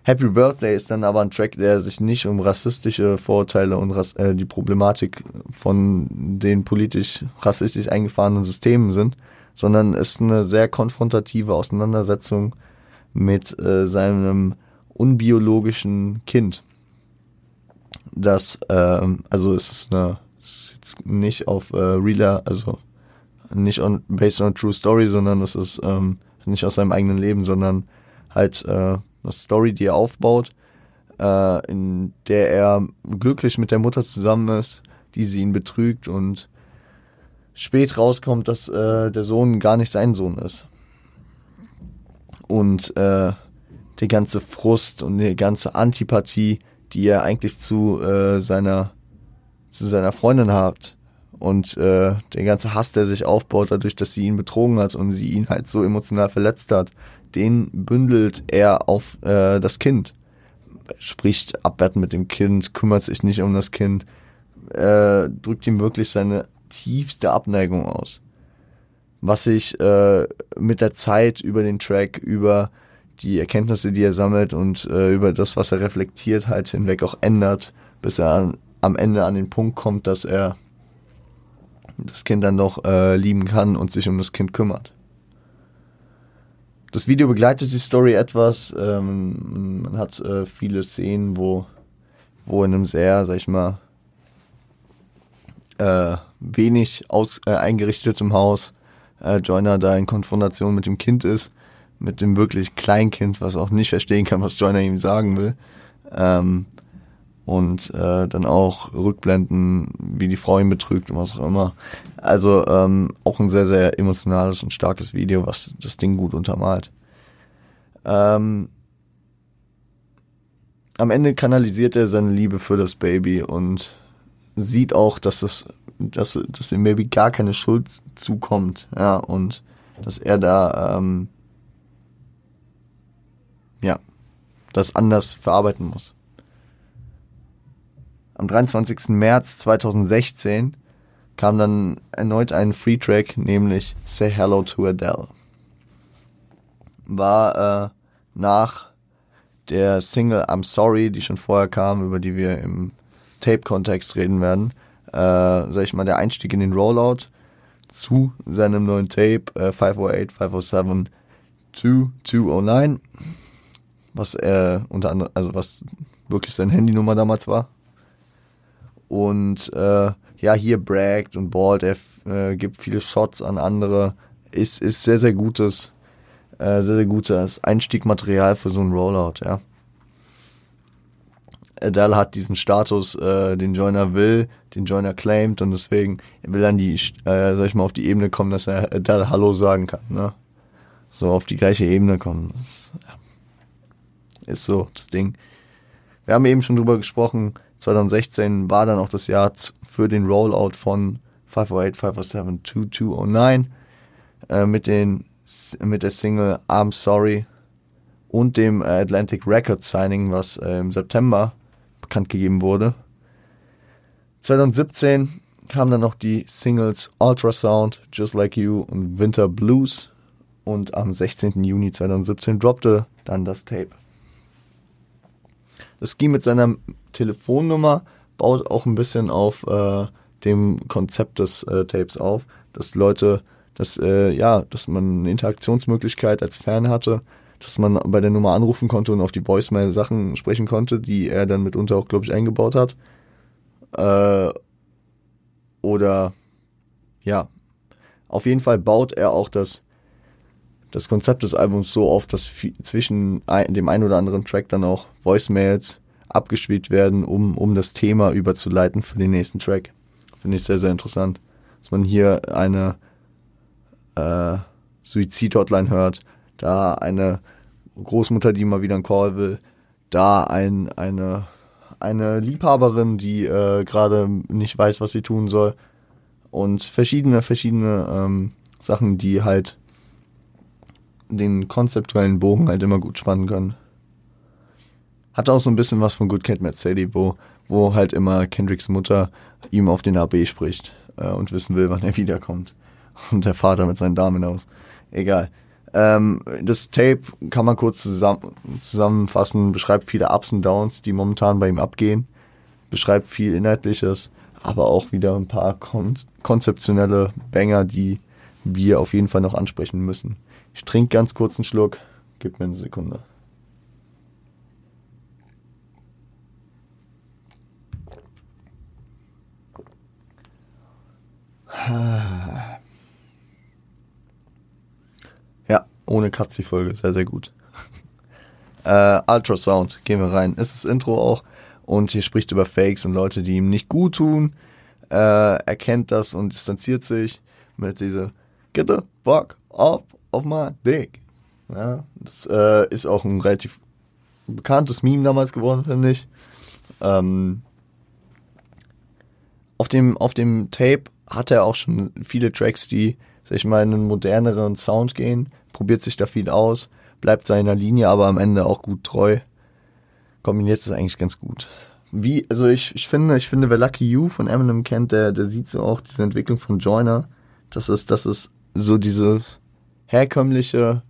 Happy Birthday ist dann aber ein Track, der sich nicht um rassistische Vorurteile und Rass äh, die Problematik von den politisch rassistisch eingefahrenen Systemen sind, sondern ist eine sehr konfrontative Auseinandersetzung mit äh, seinem unbiologischen Kind. Das, ähm, also es ist eine, es ist nicht auf äh, realer, also nicht on, based on true story, sondern es ist ähm, nicht aus seinem eigenen Leben, sondern halt äh, eine Story, die er aufbaut, äh, in der er glücklich mit der Mutter zusammen ist, die sie ihn betrügt und spät rauskommt, dass äh, der Sohn gar nicht sein Sohn ist. Und äh, die ganze Frust und die ganze Antipathie, die er eigentlich zu äh, seiner zu seiner Freundin hat und äh, der ganze Hass, der sich aufbaut, dadurch, dass sie ihn betrogen hat und sie ihn halt so emotional verletzt hat, den bündelt er auf äh, das Kind. Spricht abwertend mit dem Kind, kümmert sich nicht um das Kind, äh, drückt ihm wirklich seine tiefste Abneigung aus. Was sich äh, mit der Zeit über den Track, über die Erkenntnisse, die er sammelt und äh, über das, was er reflektiert, halt hinweg auch ändert, bis er an, am Ende an den Punkt kommt, dass er das Kind dann noch äh, lieben kann und sich um das Kind kümmert. Das Video begleitet die Story etwas. Ähm, man hat äh, viele Szenen, wo, wo in einem sehr, sag ich mal, äh, wenig aus, äh, eingerichteten Haus äh, Joyner da in Konfrontation mit dem Kind ist, mit dem wirklich Kleinkind, was auch nicht verstehen kann, was Joyner ihm sagen will. Ähm, und äh, dann auch Rückblenden, wie die Frau ihn betrügt und was auch immer. Also ähm, auch ein sehr, sehr emotionales und starkes Video, was das Ding gut untermalt. Ähm, am Ende kanalisiert er seine Liebe für das Baby und sieht auch, dass das, dass, dass dem Baby gar keine Schuld zukommt, ja, und dass er da, ähm, ja, das anders verarbeiten muss. Am 23. März 2016 kam dann erneut ein Free Track, nämlich Say Hello to Adele. War äh, nach der Single I'm Sorry, die schon vorher kam, über die wir im Tape-Kontext reden werden, äh, sag ich mal, der Einstieg in den Rollout zu seinem neuen Tape äh, 508, 507, 2209, was er unter anderem, also was wirklich seine Handynummer damals war. Und äh, ja, hier braggt und ballt, er äh, gibt viele Shots an andere. Ist, ist sehr, sehr gutes, äh, sehr, sehr gutes Einstiegmaterial für so ein Rollout, ja. Adele hat diesen Status, äh, den Joyner will, den Joyner claimt und deswegen will dann die, äh, sag ich mal, auf die Ebene kommen, dass er Adele Hallo sagen kann, ne? So auf die gleiche Ebene kommen. Das, ja, ist so das Ding. Wir haben eben schon drüber gesprochen, 2016 war dann auch das Jahr für den Rollout von 508, 507, 2209 äh, mit, den, mit der Single I'm Sorry und dem Atlantic Records Signing, was äh, im September bekannt gegeben wurde. 2017 kamen dann noch die Singles Ultrasound, Just Like You und Winter Blues und am 16. Juni 2017 droppte dann das Tape. Ging mit seiner Telefonnummer baut auch ein bisschen auf äh, dem Konzept des äh, Tapes auf, dass Leute, dass äh, ja, dass man eine Interaktionsmöglichkeit als Fan hatte, dass man bei der Nummer anrufen konnte und auf die Voicemail Sachen sprechen konnte, die er dann mitunter auch, glaube ich, eingebaut hat. Äh, oder ja, auf jeden Fall baut er auch das das Konzept des Albums so auf, dass zwischen dem einen oder anderen Track dann auch Voicemails abgespielt werden, um, um das Thema überzuleiten für den nächsten Track. Finde ich sehr, sehr interessant. Dass man hier eine äh, Suizid-Hotline hört, da eine Großmutter, die mal wieder einen Call will, da ein, eine, eine Liebhaberin, die äh, gerade nicht weiß, was sie tun soll. Und verschiedene, verschiedene ähm, Sachen, die halt den konzeptuellen Bogen halt immer gut spannen können. Hat auch so ein bisschen was von Good Cat Sadie, wo, wo halt immer Kendricks Mutter ihm auf den AB spricht äh, und wissen will, wann er wiederkommt. Und der Vater mit seinen Damen aus. Egal. Ähm, das Tape kann man kurz zusammen, zusammenfassen, beschreibt viele Ups und Downs, die momentan bei ihm abgehen, beschreibt viel Inhaltliches, aber auch wieder ein paar kon konzeptionelle Banger, die wir auf jeden Fall noch ansprechen müssen. Ich trinke ganz kurz einen Schluck, gib mir eine Sekunde. Ja, ohne Katz die Folge, sehr, sehr gut. äh, Ultrasound, gehen wir rein. Ist das Intro auch. Und hier spricht über Fakes und Leute, die ihm nicht gut tun. Äh, erkennt das und distanziert sich mit dieser Get the fuck off of my dick. Ja, das äh, ist auch ein relativ bekanntes Meme damals geworden, finde ich. Ähm, auf dem, auf dem Tape hat er auch schon viele Tracks, die, sag ich mal, in einen moderneren Sound gehen, probiert sich da viel aus, bleibt seiner Linie aber am Ende auch gut treu. Kombiniert es eigentlich ganz gut. Wie, also ich, ich finde, ich finde, wer Lucky You von Eminem kennt, der, der sieht so auch diese Entwicklung von Joyner. Das ist, das ist so dieses herkömmliche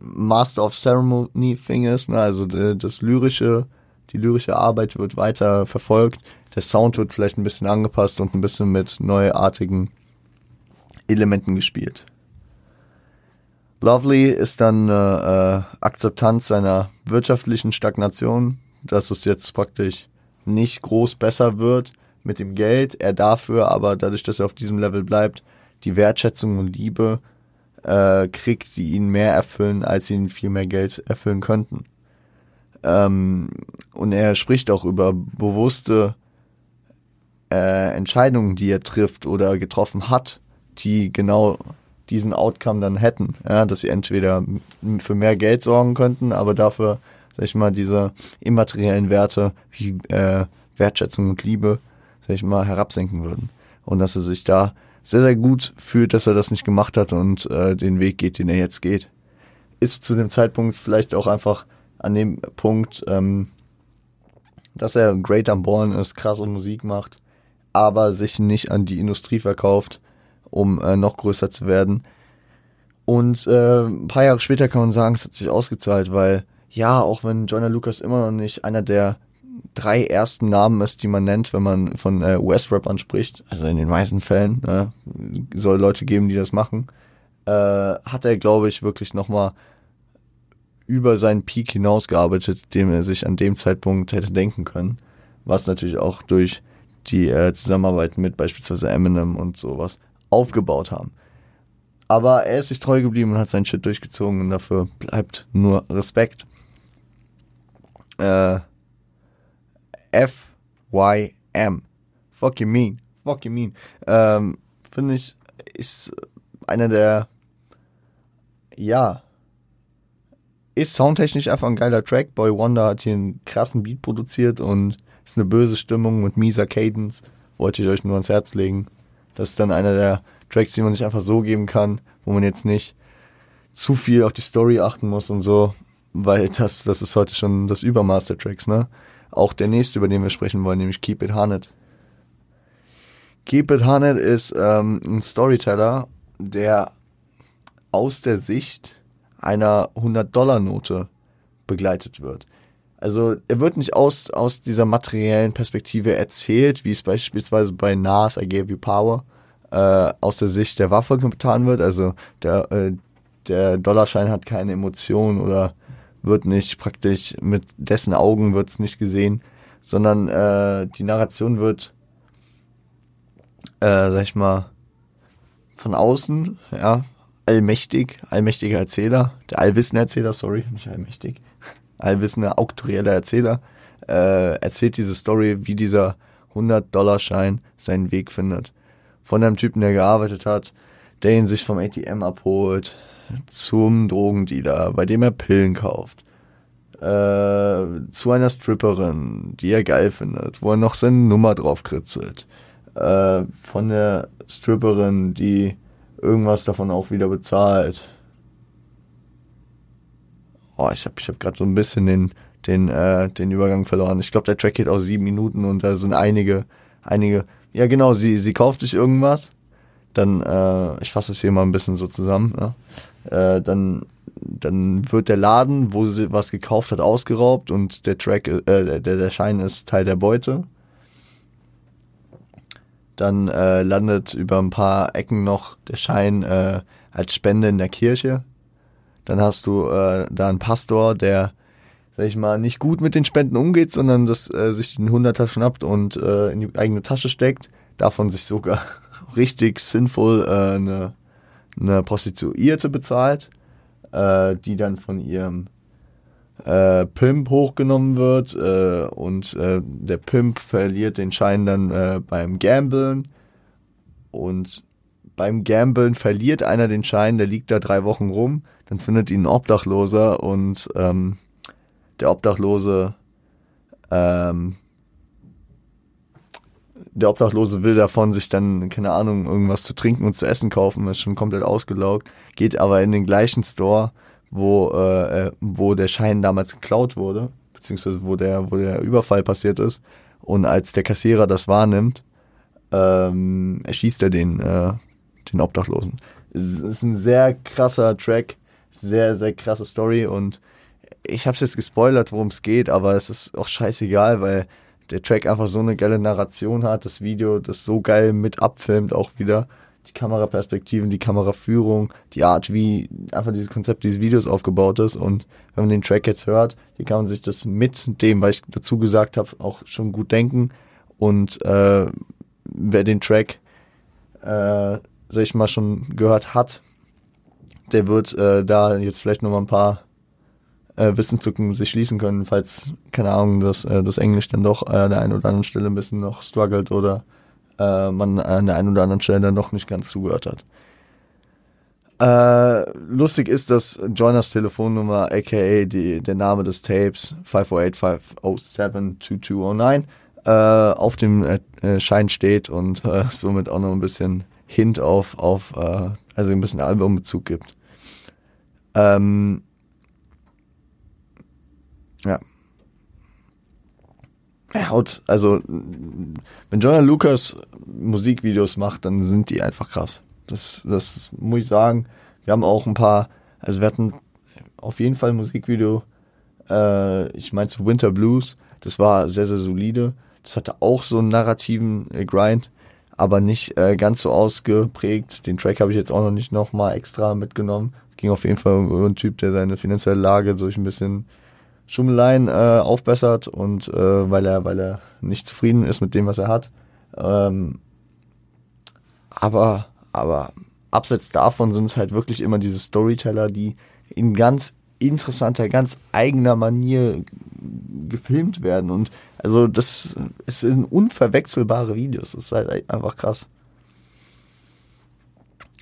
Master of Ceremony Thing ist, ne? also das lyrische, die lyrische Arbeit wird weiter verfolgt, der Sound wird vielleicht ein bisschen angepasst und ein bisschen mit neuartigen Elementen gespielt. Lovely ist dann äh, Akzeptanz seiner wirtschaftlichen Stagnation, dass es jetzt praktisch nicht groß besser wird mit dem Geld, er dafür aber dadurch, dass er auf diesem Level bleibt, die Wertschätzung und Liebe äh, kriegt, die ihn mehr erfüllen, als ihn viel mehr Geld erfüllen könnten. Ähm, und er spricht auch über bewusste äh, Entscheidungen, die er trifft oder getroffen hat, die genau diesen Outcome dann hätten. Ja, dass sie entweder für mehr Geld sorgen könnten, aber dafür, sag ich mal, diese immateriellen Werte wie äh, Wertschätzung und Liebe, sag ich mal, herabsenken würden. Und dass er sich da sehr, sehr gut fühlt, dass er das nicht gemacht hat und äh, den Weg geht, den er jetzt geht. Ist zu dem Zeitpunkt vielleicht auch einfach an dem Punkt, ähm, dass er great am Ballen ist, krasse Musik macht, aber sich nicht an die Industrie verkauft, um äh, noch größer zu werden. Und äh, ein paar Jahre später kann man sagen, es hat sich ausgezahlt, weil ja, auch wenn Joyner Lucas immer noch nicht einer der drei ersten Namen ist, die man nennt, wenn man von äh, US-Rap anspricht, also in den meisten Fällen, ne, soll Leute geben, die das machen, äh, hat er, glaube ich, wirklich nochmal über seinen Peak hinausgearbeitet, dem er sich an dem Zeitpunkt hätte denken können. Was natürlich auch durch die äh, Zusammenarbeit mit beispielsweise Eminem und sowas aufgebaut haben. Aber er ist sich treu geblieben und hat seinen Shit durchgezogen und dafür bleibt nur Respekt. Äh, F-Y-M. Fuck you mean. Fuck you mean. Ähm, Finde ich, ist einer der, ja, ist soundtechnisch einfach ein geiler Track. Boy Wonder hat hier einen krassen Beat produziert und ist eine böse Stimmung und mieser Cadence. Wollte ich euch nur ans Herz legen. Das ist dann einer der Tracks, die man sich einfach so geben kann, wo man jetzt nicht zu viel auf die Story achten muss und so, weil das, das ist heute schon das Übermaß der Tracks, ne? Auch der nächste, über den wir sprechen wollen, nämlich Keep It Haunted. Keep It Haunted ist ähm, ein Storyteller, der aus der Sicht einer 100-Dollar-Note begleitet wird. Also er wird nicht aus, aus dieser materiellen Perspektive erzählt, wie es beispielsweise bei Nas, I Gave You Power, äh, aus der Sicht der Waffe getan wird. Also der, äh, der Dollarschein hat keine Emotion oder wird nicht praktisch mit dessen Augen wird es nicht gesehen, sondern äh, die Narration wird, äh, sag ich mal, von außen, ja, allmächtig, allmächtiger Erzähler, der allwissende Erzähler, sorry, nicht allmächtig, allwissende, auktorieller Erzähler, äh, erzählt diese Story, wie dieser 100-Dollar-Schein seinen Weg findet. Von einem Typen, der gearbeitet hat, der ihn sich vom ATM abholt, zum Drogendealer, bei dem er Pillen kauft, äh, zu einer Stripperin, die er geil findet, wo er noch seine Nummer drauf kritzelt, äh, von der Stripperin, die irgendwas davon auch wieder bezahlt. Oh, ich habe ich hab gerade so ein bisschen den, den, äh, den Übergang verloren. Ich glaube, der Track geht auch sieben Minuten und da sind einige, einige. Ja, genau, sie, sie kauft sich irgendwas. Dann, äh, ich fasse es hier mal ein bisschen so zusammen. Ja. Äh, dann, dann wird der Laden, wo sie was gekauft hat, ausgeraubt und der Track, äh, der, der Schein ist Teil der Beute. Dann äh, landet über ein paar Ecken noch der Schein äh, als Spende in der Kirche. Dann hast du äh, da einen Pastor, der, sag ich mal, nicht gut mit den Spenden umgeht, sondern das äh, sich den Hunderter schnappt und äh, in die eigene Tasche steckt. Davon sich sogar richtig sinnvoll äh, eine, eine Prostituierte bezahlt, äh, die dann von ihrem äh, Pimp hochgenommen wird äh, und äh, der Pimp verliert den Schein dann äh, beim Gambeln und beim Gambeln verliert einer den Schein, der liegt da drei Wochen rum, dann findet ihn ein Obdachloser und ähm, der Obdachlose ähm, der Obdachlose will davon sich dann, keine Ahnung, irgendwas zu trinken und zu essen kaufen, ist schon komplett ausgelaugt, geht aber in den gleichen Store wo, äh, äh, wo der Schein damals geklaut wurde, beziehungsweise wo der, wo der Überfall passiert ist. Und als der Kassierer das wahrnimmt, ähm, erschießt er den, äh, den Obdachlosen. Es ist ein sehr krasser Track, sehr, sehr krasse Story und ich hab's jetzt gespoilert, worum es geht, aber es ist auch scheißegal, weil der Track einfach so eine geile Narration hat, das Video das so geil mit abfilmt auch wieder die Kameraperspektiven, die Kameraführung, die Art, wie einfach dieses Konzept dieses Videos aufgebaut ist. Und wenn man den Track jetzt hört, hier kann man sich das mit dem, was ich dazu gesagt habe, auch schon gut denken. Und äh, wer den Track, äh, sag ich mal, schon gehört hat, der wird äh, da jetzt vielleicht noch mal ein paar äh, Wissenslücken sich schließen können, falls, keine Ahnung, dass äh, das Englisch dann doch äh, an der einen oder anderen Stelle ein bisschen noch struggelt oder äh, man an der einen oder anderen Stelle dann noch nicht ganz zugehört hat. Äh, lustig ist, dass Joiners Telefonnummer, aka die, der Name des Tapes 508-507-2209, äh, auf dem äh, äh, Schein steht und äh, somit auch noch ein bisschen Hint auf, auf äh, also ein bisschen Albumbezug gibt. Ähm, ja. Ja, haut, also, wenn Jonah Lucas Musikvideos macht, dann sind die einfach krass. Das, das muss ich sagen. Wir haben auch ein paar, also wir hatten auf jeden Fall ein Musikvideo, äh, ich meinte Winter Blues, das war sehr, sehr solide. Das hatte auch so einen narrativen äh, Grind, aber nicht äh, ganz so ausgeprägt. Den Track habe ich jetzt auch noch nicht nochmal extra mitgenommen. Ging auf jeden Fall um einen Typ, der seine finanzielle Lage durch ein bisschen Schummeleien äh, aufbessert und äh, weil er, weil er nicht zufrieden ist mit dem, was er hat. Ähm, aber aber abseits davon sind es halt wirklich immer diese Storyteller, die in ganz interessanter, ganz eigener Manier gefilmt werden. Und also das es sind unverwechselbare Videos. Das ist halt einfach krass.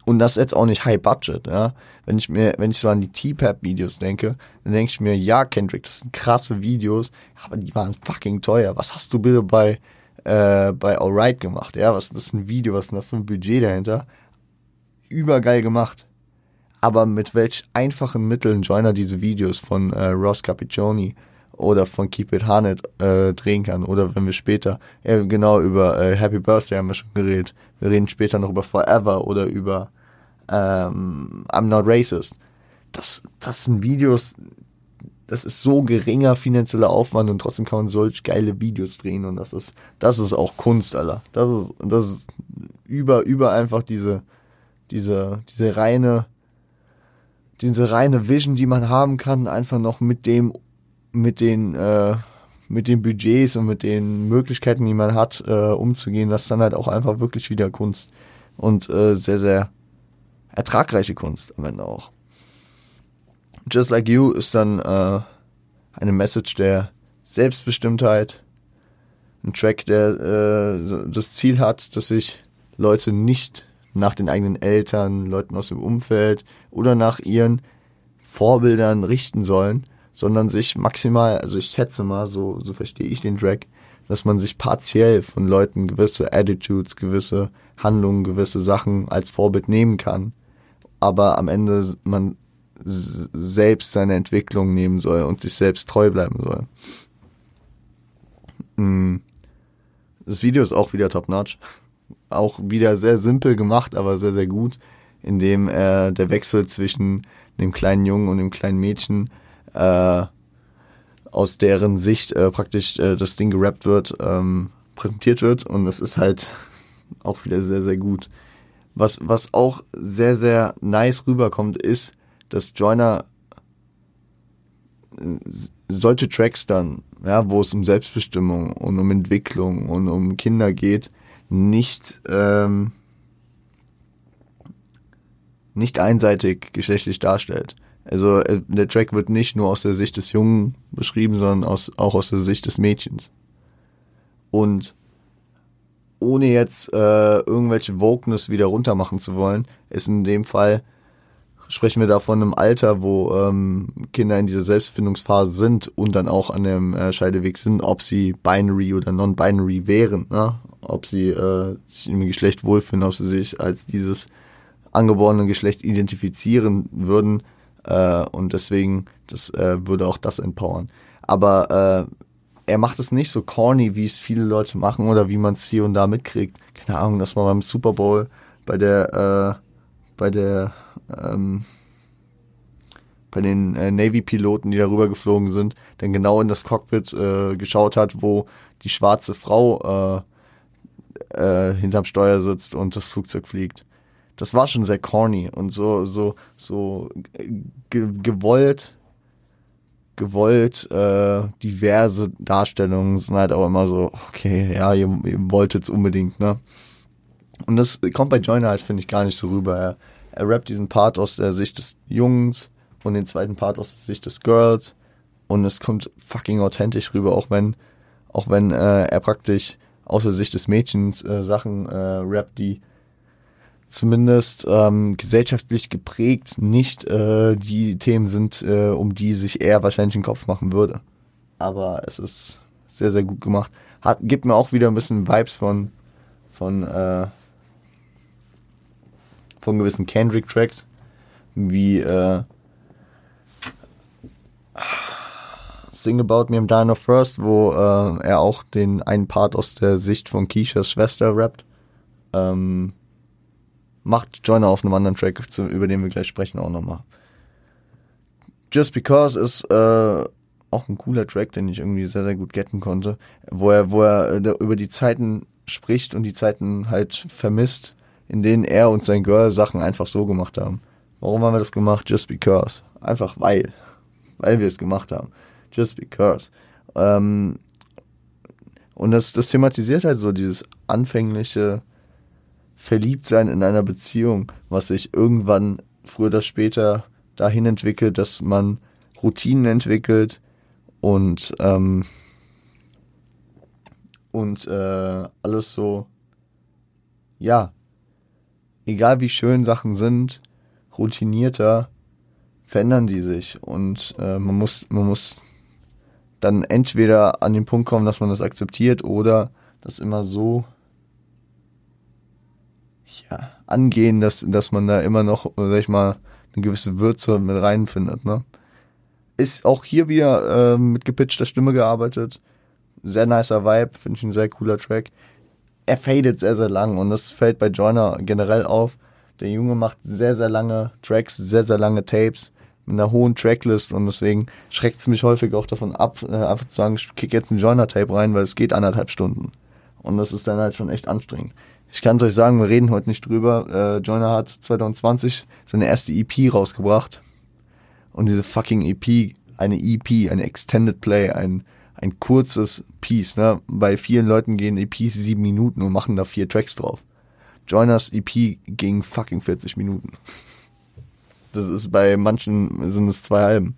Und das ist jetzt auch nicht High Budget, ja. Wenn ich mir, wenn ich so an die T-Pap-Videos denke, dann denke ich mir, ja, Kendrick, das sind krasse Videos, aber die waren fucking teuer. Was hast du bitte bei, äh, bei Alright gemacht? Ja, was ist das für ein Video, was ist denn da für ein Budget dahinter? übergeil gemacht. Aber mit welch einfachen Mitteln Joiner diese Videos von äh, Ross Capiccioni oder von Keep It Harnett äh, drehen kann. Oder wenn wir später, äh, genau über äh, Happy Birthday haben wir schon geredet. Wir reden später noch über Forever oder über ähm, I'm Not Racist. Das, das sind Videos, das ist so geringer finanzieller Aufwand und trotzdem kann man solch geile Videos drehen und das ist, das ist auch Kunst, Alter. Das ist, das ist über, über einfach diese, diese, diese reine, diese reine Vision, die man haben kann, einfach noch mit dem, mit den, äh, mit den Budgets und mit den Möglichkeiten, die man hat, äh, umzugehen, das ist dann halt auch einfach wirklich wieder Kunst. Und äh, sehr, sehr ertragreiche Kunst am Ende auch. Just Like You ist dann äh, eine Message der Selbstbestimmtheit. Ein Track, der äh, das Ziel hat, dass sich Leute nicht nach den eigenen Eltern, Leuten aus dem Umfeld oder nach ihren Vorbildern richten sollen, sondern sich maximal, also ich schätze mal, so, so verstehe ich den Track, dass man sich partiell von Leuten gewisse Attitudes, gewisse Handlungen, gewisse Sachen als Vorbild nehmen kann, aber am Ende man selbst seine Entwicklung nehmen soll und sich selbst treu bleiben soll. Hm. Das Video ist auch wieder top-notch auch wieder sehr simpel gemacht, aber sehr, sehr gut, indem äh, der Wechsel zwischen dem kleinen Jungen und dem kleinen Mädchen äh, aus deren Sicht äh, praktisch äh, das Ding gerappt wird, ähm, präsentiert wird und es ist halt auch wieder sehr, sehr gut. Was, was auch sehr, sehr nice rüberkommt, ist, dass Joyner äh, solche Tracks dann, ja, wo es um Selbstbestimmung und um Entwicklung und um Kinder geht, nicht, ähm, nicht einseitig geschlechtlich darstellt. Also äh, der Track wird nicht nur aus der Sicht des Jungen beschrieben, sondern aus, auch aus der Sicht des Mädchens. Und ohne jetzt äh, irgendwelche Wokeness wieder runtermachen zu wollen, ist in dem Fall sprechen wir da von einem Alter, wo ähm, Kinder in dieser Selbstfindungsphase sind und dann auch an dem äh, Scheideweg sind, ob sie binary oder non-binary wären, ne? ob sie äh, sich im Geschlecht wohlfühlen, ob sie sich als dieses angeborene Geschlecht identifizieren würden äh, und deswegen das äh, würde auch das empowern. Aber äh, er macht es nicht so corny, wie es viele Leute machen oder wie man es hier und da mitkriegt. Keine Ahnung, dass man beim Super Bowl bei der äh, bei der ähm, bei den äh, Navy-Piloten, die darüber geflogen sind, dann genau in das Cockpit äh, geschaut hat, wo die schwarze Frau äh, äh, hinterm Steuer sitzt und das Flugzeug fliegt. Das war schon sehr corny und so so so ge gewollt gewollt äh, diverse Darstellungen sind halt auch immer so okay ja ihr, ihr wolltet es unbedingt ne Und das kommt bei Joyner halt, finde ich, gar nicht so rüber. Er, er rappt diesen Part aus der Sicht des Jungs und den zweiten Part aus der Sicht des Girls. Und es kommt fucking authentisch rüber, auch wenn, auch wenn äh, er praktisch aus der Sicht des Mädchens äh, Sachen äh, rappt, die zumindest ähm, gesellschaftlich geprägt nicht äh, die Themen sind, äh, um die sich er wahrscheinlich einen Kopf machen würde. Aber es ist sehr, sehr gut gemacht. Hat, gibt mir auch wieder ein bisschen Vibes von, von, äh, von gewissen Kendrick-Tracks, wie äh, Sing About Me I'm Dying of First, wo äh, er auch den einen Part aus der Sicht von Keishas Schwester rappt. Ähm, macht Joyner auf einem anderen Track, über den wir gleich sprechen, auch nochmal. Just Because ist äh, auch ein cooler Track, den ich irgendwie sehr, sehr gut getten konnte, wo er, wo er äh, über die Zeiten spricht und die Zeiten halt vermisst, in denen er und sein Girl Sachen einfach so gemacht haben. Warum haben wir das gemacht? Just because. Einfach weil. Weil wir es gemacht haben. Just because. Ähm, und das, das thematisiert halt so dieses anfängliche Verliebtsein in einer Beziehung, was sich irgendwann früher oder später dahin entwickelt, dass man Routinen entwickelt und ähm, und äh, alles so ja egal wie schön Sachen sind routinierter verändern die sich und äh, man muss man muss dann entweder an den Punkt kommen, dass man das akzeptiert oder das immer so ja, angehen, dass, dass man da immer noch, sag ich mal, eine gewisse Würze mit reinfindet. Ne? Ist auch hier wieder äh, mit gepitchter Stimme gearbeitet. Sehr nicer Vibe, finde ich ein sehr cooler Track. Er fadet sehr, sehr lang und das fällt bei Joyner generell auf. Der Junge macht sehr, sehr lange Tracks, sehr, sehr lange Tapes mit einer hohen Tracklist und deswegen schreckt es mich häufig auch davon ab, äh, einfach zu sagen, ich kick jetzt ein Joyner-Tape rein, weil es geht anderthalb Stunden. Und das ist dann halt schon echt anstrengend. Ich kann es euch sagen, wir reden heute nicht drüber. Äh, Joyner hat 2020 seine erste EP rausgebracht. Und diese fucking EP, eine EP, eine Extended Play, ein, ein kurzes Piece, ne? Bei vielen Leuten gehen EPs sieben Minuten und machen da vier Tracks drauf. Joiners EP ging fucking 40 Minuten. Das ist bei manchen sind es zwei Alben.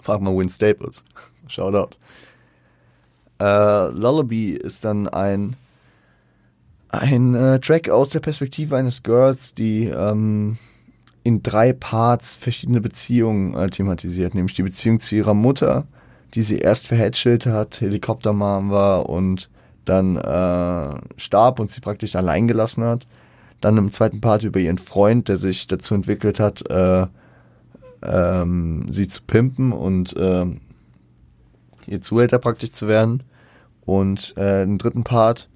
Frag mal Win Staples. Shoutout. Äh, Lullaby ist dann ein ein äh, Track aus der Perspektive eines Girls, die ähm, in drei Parts verschiedene Beziehungen äh, thematisiert, nämlich die Beziehung zu ihrer Mutter, die sie erst verhätschelt hat, Helikoptermam war und dann äh, starb und sie praktisch allein gelassen hat. Dann im zweiten Part über ihren Freund, der sich dazu entwickelt hat, äh, ähm, sie zu pimpen und äh, ihr Zuhälter praktisch zu werden. Und äh, im dritten Part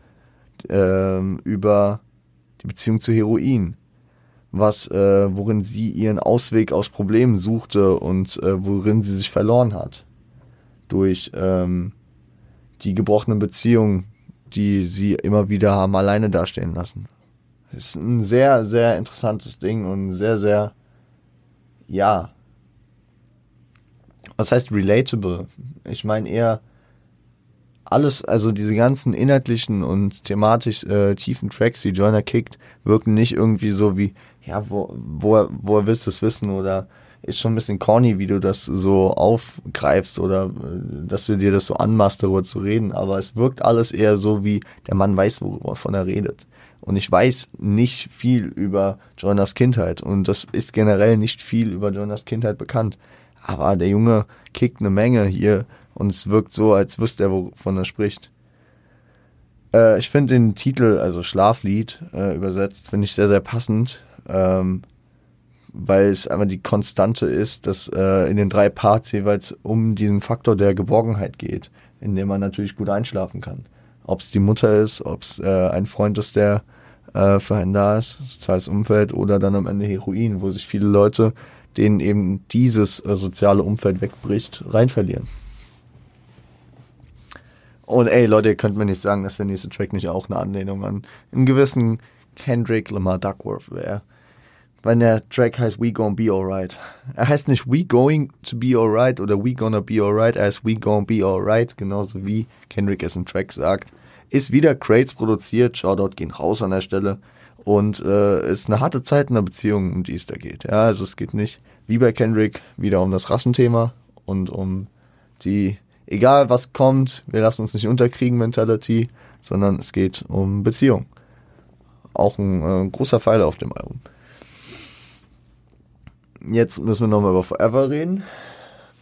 ähm, über die Beziehung zu Heroin, was, äh, worin sie ihren Ausweg aus Problemen suchte und äh, worin sie sich verloren hat. Durch ähm, die gebrochenen Beziehungen, die sie immer wieder haben alleine dastehen lassen. Ist ein sehr, sehr interessantes Ding und sehr, sehr, ja. Was heißt relatable? Ich meine eher, alles, also diese ganzen inhaltlichen und thematisch äh, tiefen Tracks, die Joyner kickt, wirken nicht irgendwie so wie, ja, wo, wo, woher willst du es wissen oder ist schon ein bisschen corny, wie du das so aufgreifst oder äh, dass du dir das so anmachst, darüber zu reden, aber es wirkt alles eher so wie, der Mann weiß, wovon er redet. Und ich weiß nicht viel über Jonas Kindheit und das ist generell nicht viel über Jonas Kindheit bekannt. Aber der Junge kickt eine Menge hier und es wirkt so, als wüsste er, wovon er spricht. Äh, ich finde den Titel, also Schlaflied äh, übersetzt, finde ich sehr, sehr passend, ähm, weil es einfach die Konstante ist, dass äh, in den drei Parts jeweils um diesen Faktor der Geborgenheit geht, in dem man natürlich gut einschlafen kann. Ob es die Mutter ist, ob es äh, ein Freund ist, der äh, für einen da ist, soziales Umfeld oder dann am Ende Heroin, wo sich viele Leute, denen eben dieses äh, soziale Umfeld wegbricht, rein verlieren. Und ey, Leute, ihr könnt mir nicht sagen, dass der nächste Track nicht auch eine Anlehnung an einen gewissen Kendrick Lamar Duckworth wäre. Weil der Track heißt We Gonna Be Alright. Er heißt nicht We Going to Be Alright oder We Gonna Be Alright, er heißt We Gonna Be Alright, genauso wie Kendrick es im Track sagt. Ist wieder Crates produziert, Shoutout gehen raus an der Stelle. Und äh, ist eine harte Zeit in der Beziehung, um die es da geht. Ja, also es geht nicht wie bei Kendrick wieder um das Rassenthema und um die, egal was kommt, wir lassen uns nicht unterkriegen Mentality, sondern es geht um Beziehung. Auch ein äh, großer Pfeil auf dem Album. Jetzt müssen wir nochmal über Forever reden.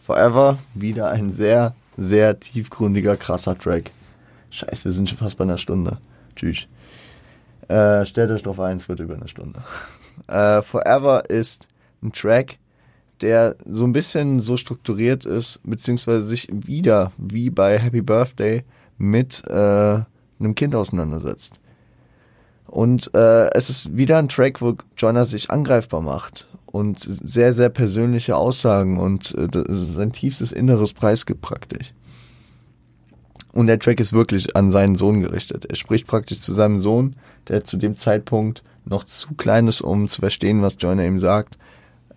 Forever, wieder ein sehr, sehr tiefgründiger, krasser Track. Scheiße, wir sind schon fast bei einer Stunde. Tschüss. Äh, stellt euch drauf ein, es wird über eine Stunde. Äh, Forever ist ein Track, der so ein bisschen so strukturiert ist, beziehungsweise sich wieder, wie bei Happy Birthday, mit äh, einem Kind auseinandersetzt. Und äh, es ist wieder ein Track, wo Joyner sich angreifbar macht und sehr, sehr persönliche Aussagen und äh, sein tiefstes Inneres preisgibt praktisch. Und der Track ist wirklich an seinen Sohn gerichtet. Er spricht praktisch zu seinem Sohn, der zu dem Zeitpunkt noch zu klein ist, um zu verstehen, was Joyner ihm sagt.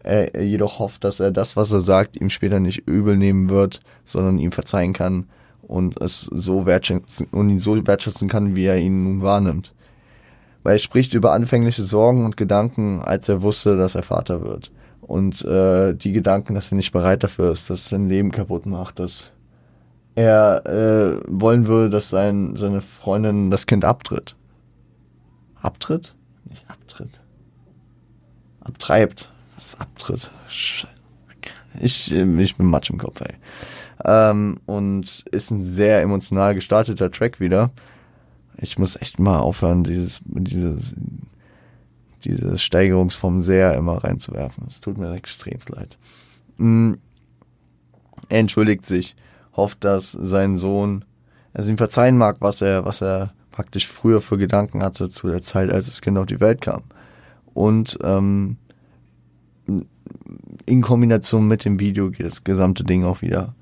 Er, jedoch hofft, dass er das, was er sagt, ihm später nicht übel nehmen wird, sondern ihm verzeihen kann und es so wertschätzen und ihn so wertschätzen kann, wie er ihn nun wahrnimmt. Weil er spricht über anfängliche Sorgen und Gedanken, als er wusste, dass er Vater wird. Und äh, die Gedanken, dass er nicht bereit dafür ist, dass sein Leben kaputt macht, dass er äh, wollen würde, dass sein, seine Freundin das Kind abtritt. Abtritt? Nicht abtritt. Abtreibt. Was abtritt? Ich, ich bin matsch im Kopf, ey. Ähm, und ist ein sehr emotional gestarteter Track wieder. Ich muss echt mal aufhören, dieses, dieses, diese Steigerungsform sehr immer reinzuwerfen. Es tut mir extrem leid. Mm. Er entschuldigt sich, hofft, dass sein Sohn es ihm verzeihen mag, was er, was er praktisch früher für Gedanken hatte zu der Zeit, als das Kind auf die Welt kam. Und ähm, in Kombination mit dem Video geht das gesamte Ding auch wieder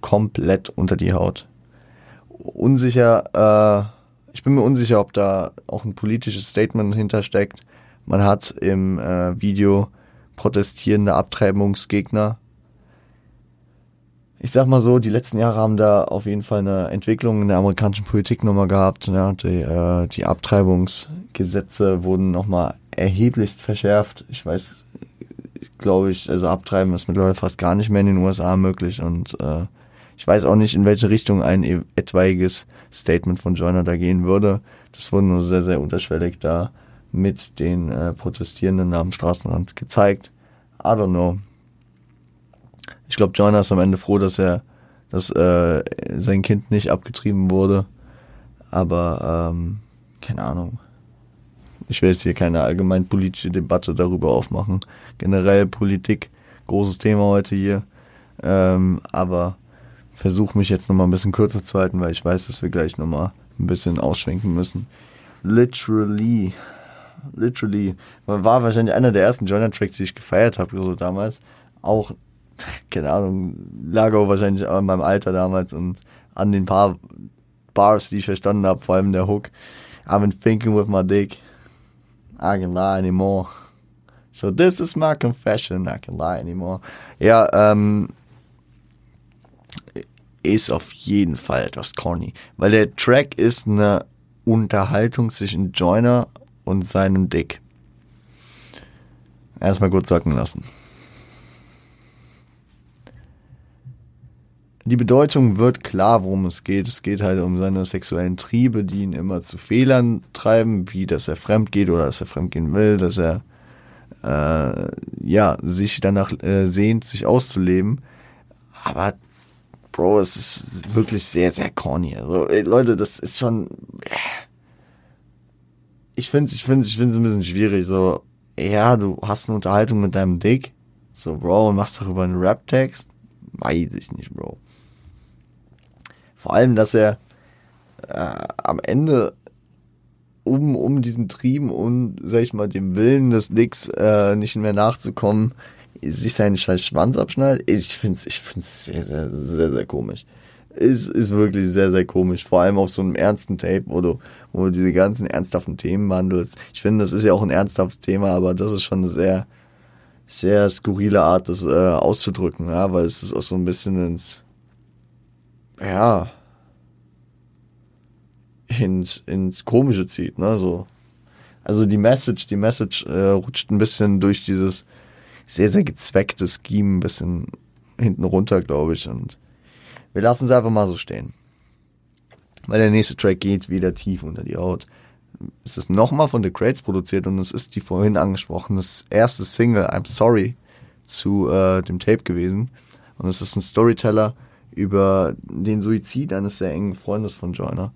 komplett unter die Haut. Unsicher, äh, ich bin mir unsicher, ob da auch ein politisches Statement hintersteckt. Man hat im äh, Video protestierende Abtreibungsgegner. Ich sag mal so, die letzten Jahre haben da auf jeden Fall eine Entwicklung in der amerikanischen Politik nochmal gehabt. Ja, die, äh, die Abtreibungsgesetze wurden nochmal erheblichst verschärft. Ich weiß, glaube ich, also Abtreiben ist mittlerweile fast gar nicht mehr in den USA möglich und äh, ich weiß auch nicht, in welche Richtung ein e-, etwaiges Statement von Joyner da gehen würde. Das wurde nur sehr, sehr unterschwellig da mit den äh, Protestierenden am Straßenrand gezeigt. I don't know. Ich glaube, Joyner ist am Ende froh, dass er, dass äh, sein Kind nicht abgetrieben wurde. Aber ähm, keine Ahnung. Ich will jetzt hier keine allgemein politische Debatte darüber aufmachen. Generell Politik, großes Thema heute hier. Ähm, aber versuche mich jetzt nochmal ein bisschen kürzer zu halten, weil ich weiß, dass wir gleich nochmal ein bisschen ausschwenken müssen. Literally, literally, war wahrscheinlich einer der ersten Joyner-Tracks, die ich gefeiert habe, so damals. Auch, keine Ahnung, lag auch wahrscheinlich in meinem Alter damals und an den paar Bars, die ich verstanden habe, vor allem der Hook. I've been thinking with my dick. I can lie anymore. So this is my confession, I can lie anymore. Ja, ähm, ist auf jeden Fall etwas corny, weil der Track ist eine Unterhaltung zwischen Joyner und seinem Dick. Erstmal gut sacken lassen. Die Bedeutung wird klar, worum es geht. Es geht halt um seine sexuellen Triebe, die ihn immer zu Fehlern treiben, wie dass er fremd geht oder dass er fremd gehen will, dass er äh, ja sich danach äh, sehnt, sich auszuleben. Aber Bro, es ist wirklich sehr, sehr corny. Also, ey, Leute, das ist schon. Ich finde ich finde ich finde es ein bisschen schwierig. So, ja, du hast eine Unterhaltung mit deinem Dick. So, Bro, und machst darüber einen Rap-Text. Weiß ich nicht, Bro. Vor allem, dass er äh, am Ende um, um diesen Trieben und, sag ich mal, dem Willen des Dicks äh, nicht mehr nachzukommen, sich seinen scheiß Schwanz abschneidet. Ich find's, ich find's sehr, sehr, sehr, sehr komisch. Ist, ist wirklich sehr, sehr komisch. Vor allem auf so einem ernsten Tape, wo du, wo du diese ganzen ernsthaften Themen behandelst. Ich finde, das ist ja auch ein ernsthaftes Thema, aber das ist schon eine sehr, sehr skurrile Art, das äh, auszudrücken, ja, weil es ist auch so ein bisschen ins, ja, ins, ins Komische zieht, ne, so. Also die Message, die Message äh, rutscht ein bisschen durch dieses sehr, sehr gezweckte Scheme ein bisschen hinten runter, glaube ich. Und wir lassen es einfach mal so stehen. Weil der nächste Track geht wieder tief unter die Haut. Es ist nochmal von The Crates produziert und es ist die vorhin angesprochene erste Single, I'm Sorry, zu äh, dem Tape gewesen. Und es ist ein Storyteller über den Suizid eines sehr engen Freundes von Joyner,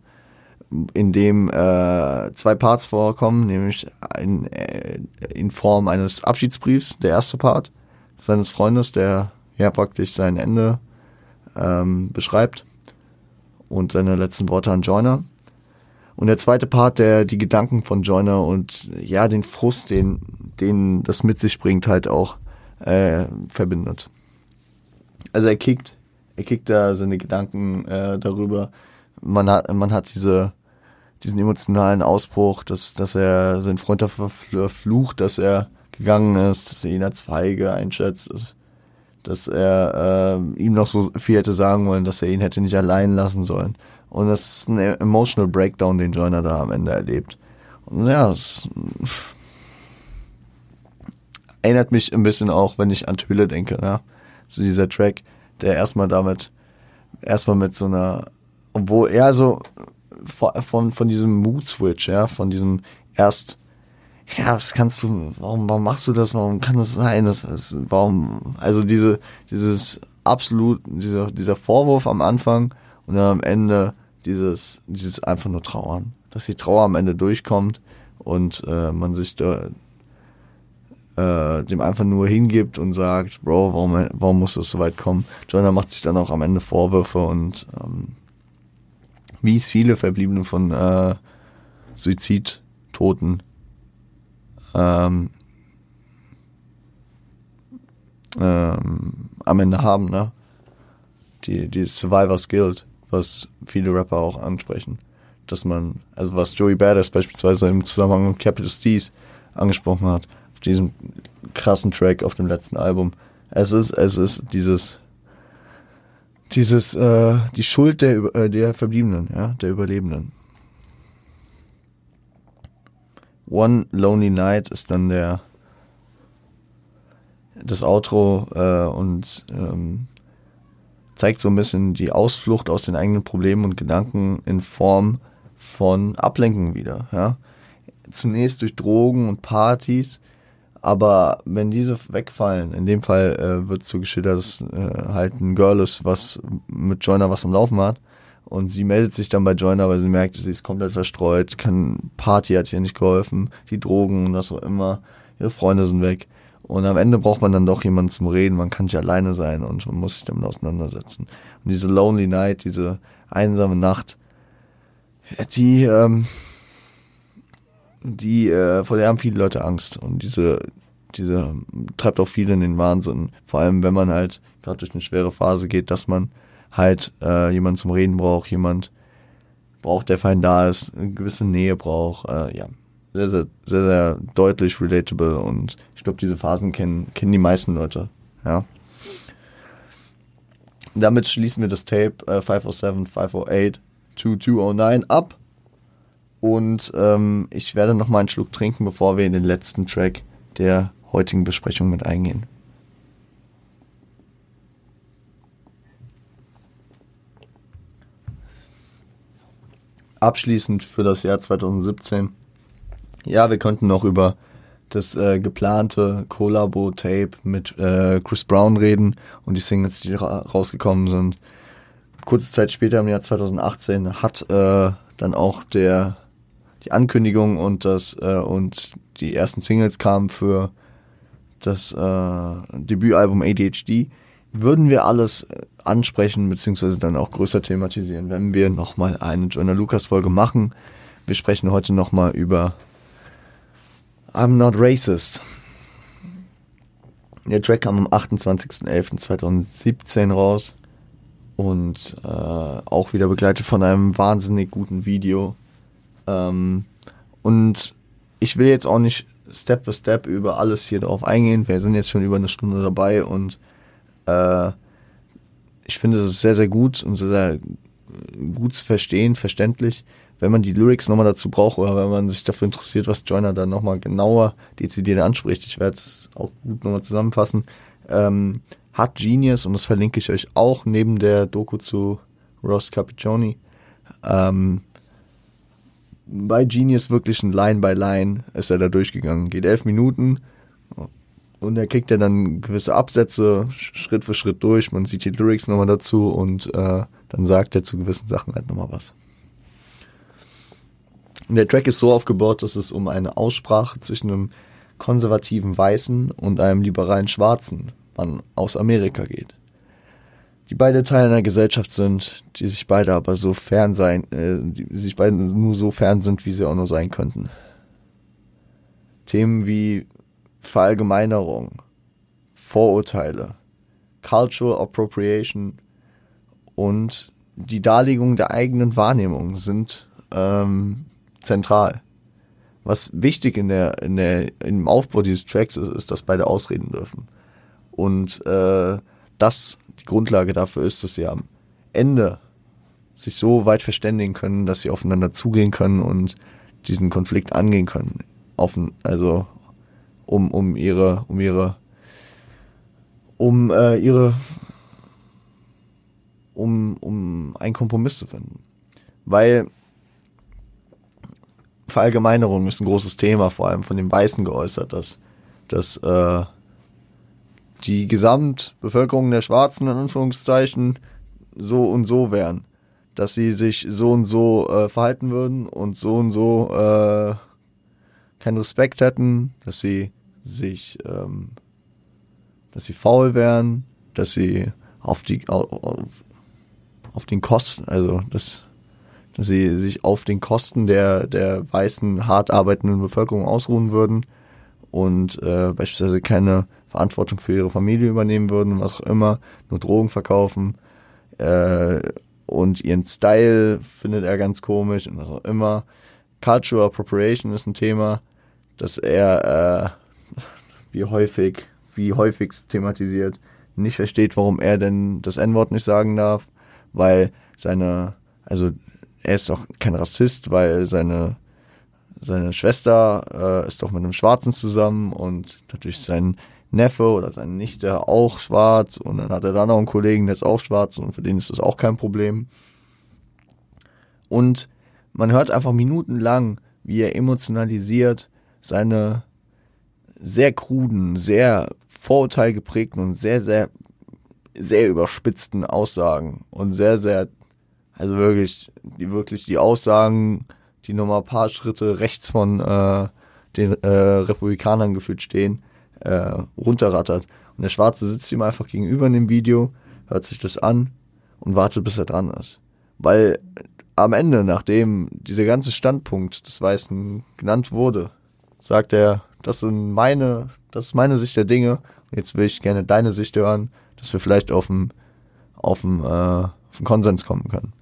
in dem äh, zwei Parts vorkommen, nämlich in, äh, in Form eines Abschiedsbriefs, der erste Part seines Freundes, der ja praktisch sein Ende ähm, beschreibt und seine letzten Worte an Joyner. Und der zweite Part, der die Gedanken von Joyner und ja, den Frust, den, den das mit sich bringt, halt auch äh, verbindet. Also er kickt, er kickt da seine Gedanken äh, darüber. Man hat, man hat diese, diesen emotionalen Ausbruch, dass, dass er seinen Freund dafür verflucht, dass er gegangen ist, dass er ihn als feige einschätzt, dass, dass er äh, ihm noch so viel hätte sagen wollen, dass er ihn hätte nicht allein lassen sollen. Und das ist ein emotional Breakdown, den Joyner da am Ende erlebt. Und ja, es erinnert mich ein bisschen auch, wenn ich an Töle denke, ja. So dieser Track, der erstmal damit, erstmal mit so einer, obwohl er so von, von diesem Mood-Switch, ja, von diesem erst ja, was kannst du, warum, warum machst du das, warum kann das sein, das, das, warum, also diese, dieses absolut, dieser, dieser Vorwurf am Anfang und dann am Ende dieses, dieses einfach nur Trauern, dass die Trauer am Ende durchkommt und äh, man sich da, äh, dem einfach nur hingibt und sagt, Bro, warum, warum muss das so weit kommen? Jonah macht sich dann auch am Ende Vorwürfe und ähm, wie es viele Verbliebene von äh, Suizidtoten ähm, ähm, am Ende haben, ne? Die, die Survivor's Guild, was viele Rapper auch ansprechen. Dass man, also was Joey Badass beispielsweise im Zusammenhang mit Capital Steez angesprochen hat, diesem krassen Track auf dem letzten Album. Es ist, es ist dieses, dieses, äh, die Schuld der, äh, der Verbliebenen, ja, der Überlebenden. One Lonely Night ist dann der das Outro äh, und ähm, zeigt so ein bisschen die Ausflucht aus den eigenen Problemen und Gedanken in Form von Ablenken wieder. Ja? Zunächst durch Drogen und Partys, aber wenn diese wegfallen, in dem Fall äh, wird so geschildert, dass äh, halt ein Girl ist, was mit Joyner was am Laufen hat und sie meldet sich dann bei Joyner, weil sie merkt, sie ist komplett verstreut, kann Party hat ihr nicht geholfen, die Drogen und das auch immer, ihre Freunde sind weg. Und am Ende braucht man dann doch jemanden zum Reden, man kann nicht alleine sein und man muss sich damit auseinandersetzen. Und diese Lonely Night, diese einsame Nacht, die, ähm, die, äh, vor der haben viele Leute Angst. Und diese, diese treibt auch viele in den Wahnsinn. Vor allem, wenn man halt gerade durch eine schwere Phase geht, dass man halt äh, jemand zum Reden braucht, jemand braucht, der fein da ist, eine gewisse Nähe braucht, äh, ja. Sehr, sehr, sehr, sehr deutlich relatable und ich glaube, diese Phasen kennen, kennen die meisten Leute, ja. Damit schließen wir das Tape äh, 507, 508, 2209 ab. Und ähm, ich werde noch mal einen Schluck trinken, bevor wir in den letzten Track der heutigen Besprechung mit eingehen. abschließend für das Jahr 2017. Ja, wir könnten noch über das äh, geplante Collabo-Tape mit äh, Chris Brown reden und die Singles, die ra rausgekommen sind. Kurze Zeit später, im Jahr 2018, hat äh, dann auch der die Ankündigung und das äh, und die ersten Singles kamen für das äh, Debütalbum ADHD würden wir alles äh, ansprechen, beziehungsweise dann auch größer thematisieren, wenn wir nochmal eine Jonah Lucas Folge machen. Wir sprechen heute nochmal über I'm Not Racist. Der Track kam am 28.11.2017 raus und äh, auch wieder begleitet von einem wahnsinnig guten Video. Ähm, und ich will jetzt auch nicht Step für Step über alles hier drauf eingehen. Wir sind jetzt schon über eine Stunde dabei und äh, ich finde, es sehr, sehr gut und sehr, sehr gut zu verstehen, verständlich, wenn man die Lyrics nochmal dazu braucht oder wenn man sich dafür interessiert, was Joyner dann nochmal genauer dezidiert anspricht, ich werde es auch gut nochmal zusammenfassen, ähm, hat Genius, und das verlinke ich euch auch neben der Doku zu Ross Capiccioni, ähm, bei Genius wirklich ein Line by Line ist er da durchgegangen. Geht elf Minuten und er kriegt ja dann gewisse Absätze Schritt für Schritt durch. Man sieht die Lyrics nochmal dazu und äh, dann sagt er zu gewissen Sachen halt nochmal was. Und der Track ist so aufgebaut, dass es um eine Aussprache zwischen einem konservativen Weißen und einem liberalen Schwarzen Mann aus Amerika geht. Die beide Teile einer Gesellschaft sind, die sich beide aber so fern sein, äh, die sich beide nur so fern sind, wie sie auch nur sein könnten. Themen wie Verallgemeinerung, Vorurteile, Cultural Appropriation und die Darlegung der eigenen Wahrnehmung sind ähm, zentral. Was wichtig in der, in der, im Aufbau dieses Tracks ist, ist, dass beide ausreden dürfen. Und äh, das die Grundlage dafür ist, dass sie am Ende sich so weit verständigen können, dass sie aufeinander zugehen können und diesen Konflikt angehen können. Offen, also um, um ihre, um ihre, um äh, ihre, um, um einen Kompromiss zu finden. Weil Verallgemeinerung ist ein großes Thema, vor allem von den Weißen geäußert, dass, dass äh, die Gesamtbevölkerung der Schwarzen in Anführungszeichen so und so wären. Dass sie sich so und so äh, verhalten würden und so und so äh, keinen Respekt hätten, dass sie sich, ähm, dass sie faul wären, dass sie auf die auf, auf den Kosten, also dass, dass sie sich auf den Kosten der der weißen hart arbeitenden Bevölkerung ausruhen würden und äh, beispielsweise keine Verantwortung für ihre Familie übernehmen würden, was auch immer, nur Drogen verkaufen äh, und ihren Style findet er ganz komisch und was auch immer. Cultural Appropriation ist ein Thema, das er äh, wie häufig, wie häufig thematisiert, nicht versteht, warum er denn das N-Wort nicht sagen darf, weil seine, also er ist auch kein Rassist, weil seine seine Schwester äh, ist doch mit einem Schwarzen zusammen und natürlich sein Neffe oder seine Nichte auch schwarz und dann hat er da noch einen Kollegen, der ist auch schwarz und für den ist das auch kein Problem. Und man hört einfach minutenlang, wie er emotionalisiert seine sehr kruden, sehr vorurteilgeprägten und sehr, sehr, sehr überspitzten Aussagen und sehr, sehr, also wirklich, die wirklich die Aussagen, die nochmal ein paar Schritte rechts von äh, den äh, Republikanern gefühlt stehen, äh, runterrattert. Und der Schwarze sitzt ihm einfach gegenüber in dem Video, hört sich das an und wartet, bis er dran ist. Weil am Ende, nachdem dieser ganze Standpunkt des Weißen genannt wurde, sagt er, das sind meine, das ist meine Sicht der Dinge. Und jetzt will ich gerne deine Sicht hören, dass wir vielleicht auf einen, auf einen, äh, auf einen Konsens kommen können.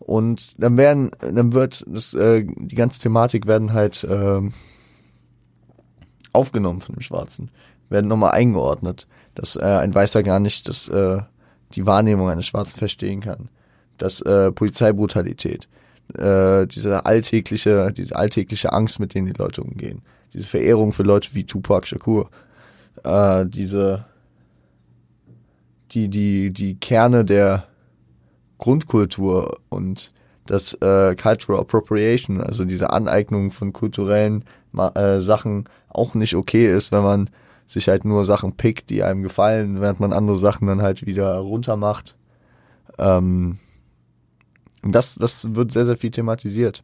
Und dann werden, dann wird das, äh, die ganze Thematik werden halt äh, aufgenommen von dem Schwarzen, werden nochmal eingeordnet, dass äh, ein Weißer gar nicht das, äh, die Wahrnehmung eines Schwarzen verstehen kann. Dass äh, Polizeibrutalität, äh, diese alltägliche, diese alltägliche Angst, mit denen die Leute umgehen, diese Verehrung für Leute wie Tupac Shakur, äh, diese die, die, die Kerne der Grundkultur und das äh, Cultural Appropriation, also diese Aneignung von kulturellen äh, Sachen auch nicht okay ist, wenn man sich halt nur Sachen pickt, die einem gefallen, während man andere Sachen dann halt wieder runter macht. Ähm, das, das wird sehr, sehr viel thematisiert.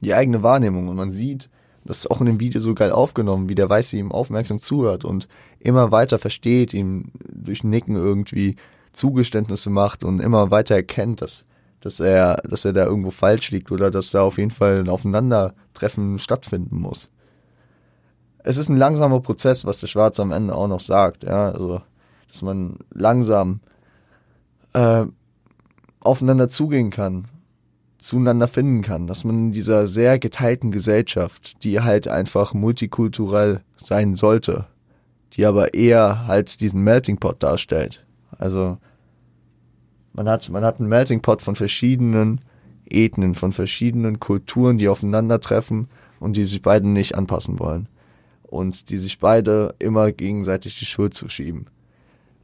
Die eigene Wahrnehmung und man sieht, das ist auch in dem Video so geil aufgenommen, wie der Weiße ihm aufmerksam zuhört und immer weiter versteht, ihm durch Nicken irgendwie Zugeständnisse macht und immer weiter erkennt, dass dass er, dass er da irgendwo falsch liegt oder dass da auf jeden Fall ein Aufeinandertreffen stattfinden muss. Es ist ein langsamer Prozess, was der Schwarze am Ende auch noch sagt, ja, also, dass man langsam äh, aufeinander zugehen kann, zueinander finden kann, dass man in dieser sehr geteilten Gesellschaft, die halt einfach multikulturell sein sollte, die aber eher halt diesen Melting Pot darstellt. Also man hat, man hat einen Melting Pot von verschiedenen Ethnien, von verschiedenen Kulturen, die aufeinandertreffen und die sich beide nicht anpassen wollen. Und die sich beide immer gegenseitig die Schuld zuschieben.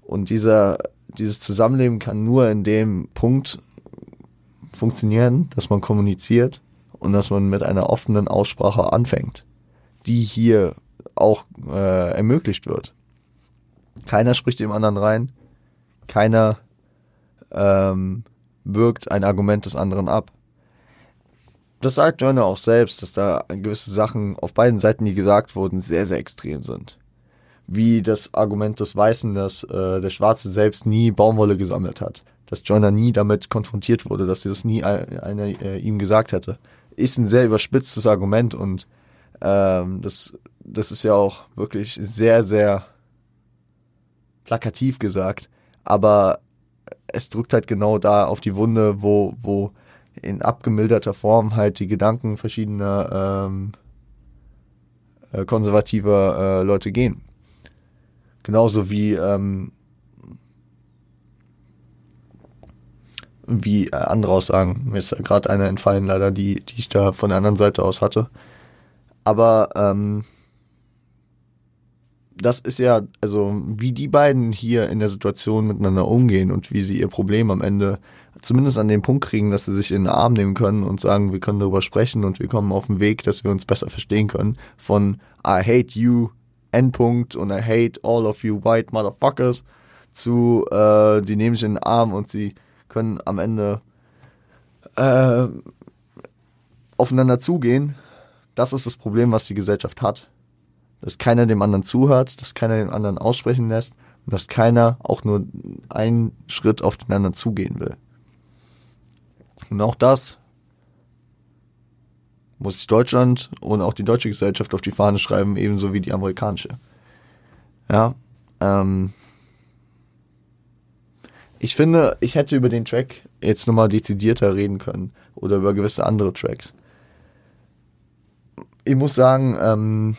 Und dieser, dieses Zusammenleben kann nur in dem Punkt funktionieren, dass man kommuniziert und dass man mit einer offenen Aussprache anfängt, die hier auch äh, ermöglicht wird. Keiner spricht dem anderen rein, keiner ähm, wirkt ein Argument des anderen ab. Das sagt Joyner auch selbst, dass da gewisse Sachen auf beiden Seiten, die gesagt wurden, sehr, sehr extrem sind. Wie das Argument des Weißen, dass äh, der Schwarze selbst nie Baumwolle gesammelt hat. Dass Joyner nie damit konfrontiert wurde, dass sie das nie einer äh, ihm gesagt hätte. Ist ein sehr überspitztes Argument und ähm, das, das ist ja auch wirklich sehr, sehr plakativ gesagt. Aber es drückt halt genau da auf die Wunde, wo, wo in abgemilderter Form halt die Gedanken verschiedener ähm, äh, konservativer äh, Leute gehen. Genauso wie ähm, wie äh, andere Aussagen. Mir ist ja gerade eine entfallen, leider, die, die ich da von der anderen Seite aus hatte. Aber ähm, das ist ja, also wie die beiden hier in der Situation miteinander umgehen und wie sie ihr Problem am Ende zumindest an den Punkt kriegen, dass sie sich in den Arm nehmen können und sagen, wir können darüber sprechen und wir kommen auf den Weg, dass wir uns besser verstehen können. Von I hate you, Endpunkt und I hate all of you white motherfuckers zu äh, die nehmen sich in den Arm und sie können am Ende äh, aufeinander zugehen. Das ist das Problem, was die Gesellschaft hat dass keiner dem anderen zuhört, dass keiner den anderen aussprechen lässt und dass keiner auch nur einen Schritt auf den anderen zugehen will. Und auch das muss sich Deutschland und auch die deutsche Gesellschaft auf die Fahne schreiben, ebenso wie die amerikanische. Ja, ähm, ich finde, ich hätte über den Track jetzt nochmal dezidierter reden können oder über gewisse andere Tracks. Ich muss sagen, ähm,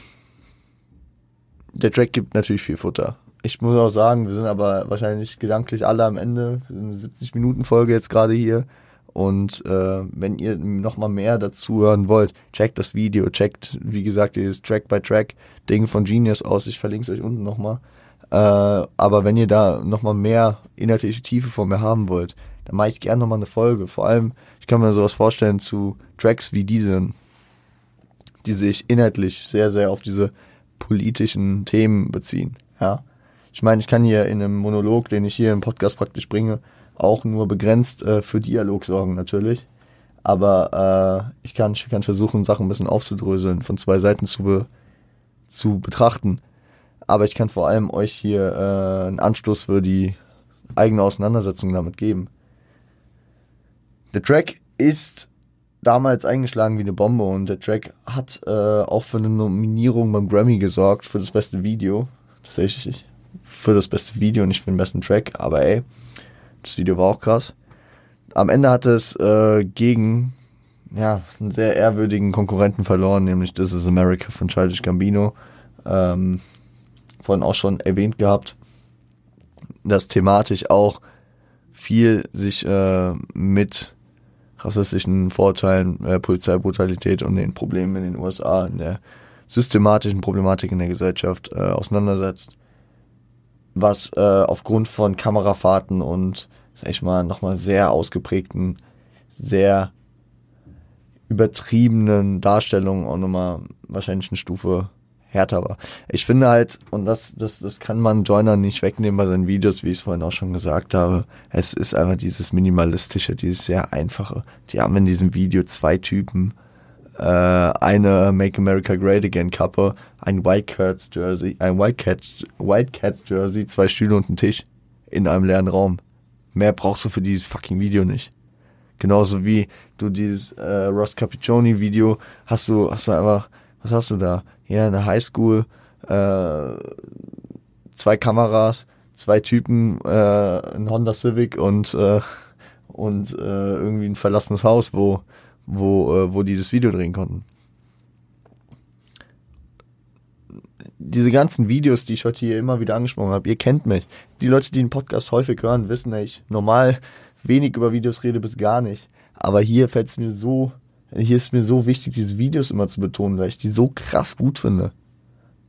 der Track gibt natürlich viel Futter. Ich muss auch sagen, wir sind aber wahrscheinlich gedanklich alle am Ende. 70 Minuten Folge jetzt gerade hier. Und äh, wenn ihr noch mal mehr dazu hören wollt, checkt das Video, checkt, wie gesagt, dieses Track-by-Track-Ding von Genius aus. Ich verlinke es euch unten nochmal. Äh, aber wenn ihr da noch mal mehr inhaltliche Tiefe von mir haben wollt, dann mache ich gerne noch mal eine Folge. Vor allem, ich kann mir sowas vorstellen zu Tracks wie diesen, die sich inhaltlich sehr, sehr auf diese politischen Themen beziehen. Ja. Ich meine, ich kann hier in einem Monolog, den ich hier im Podcast praktisch bringe, auch nur begrenzt äh, für Dialog sorgen natürlich. Aber äh, ich, kann, ich kann versuchen, Sachen ein bisschen aufzudröseln, von zwei Seiten zu, be, zu betrachten. Aber ich kann vor allem euch hier äh, einen Anstoß für die eigene Auseinandersetzung damit geben. Der Track ist damals eingeschlagen wie eine Bombe und der Track hat äh, auch für eine Nominierung beim Grammy gesorgt für das beste Video. Tatsächlich für das beste Video, nicht für den besten Track, aber ey, das Video war auch krass. Am Ende hat es äh, gegen ja, einen sehr ehrwürdigen Konkurrenten verloren, nämlich This is America von Childish Gambino. Ähm, vorhin auch schon erwähnt gehabt, dass thematisch auch viel sich äh, mit rassistischen Vorurteilen, äh, Polizeibrutalität und den Problemen in den USA, in der systematischen Problematik in der Gesellschaft äh, auseinandersetzt, was äh, aufgrund von Kamerafahrten und, sag ich mal, nochmal sehr ausgeprägten, sehr übertriebenen Darstellungen auch nochmal wahrscheinlich eine Stufe härter war. Ich finde halt, und das, das, das kann man Joiner nicht wegnehmen bei seinen Videos, wie ich es vorhin auch schon gesagt habe. Es ist einfach dieses minimalistische, dieses sehr einfache. Die haben in diesem Video zwei Typen, äh, eine Make America Great Again Kappe, ein White Cats Jersey, ein White Cats, Jersey, zwei Stühle und einen Tisch in einem leeren Raum. Mehr brauchst du für dieses fucking Video nicht. Genauso wie du dieses äh, Ross Capiccioni Video hast du, hast du einfach, was hast du da? in der Highschool, äh, zwei Kameras, zwei Typen, äh, ein Honda Civic und, äh, und äh, irgendwie ein verlassenes Haus, wo, wo, äh, wo die das Video drehen konnten. Diese ganzen Videos, die ich heute hier immer wieder angesprochen habe, ihr kennt mich. Die Leute, die den Podcast häufig hören, wissen, dass ich normal wenig über Videos rede bis gar nicht. Aber hier fällt es mir so, hier ist mir so wichtig, diese Videos immer zu betonen, weil ich die so krass gut finde.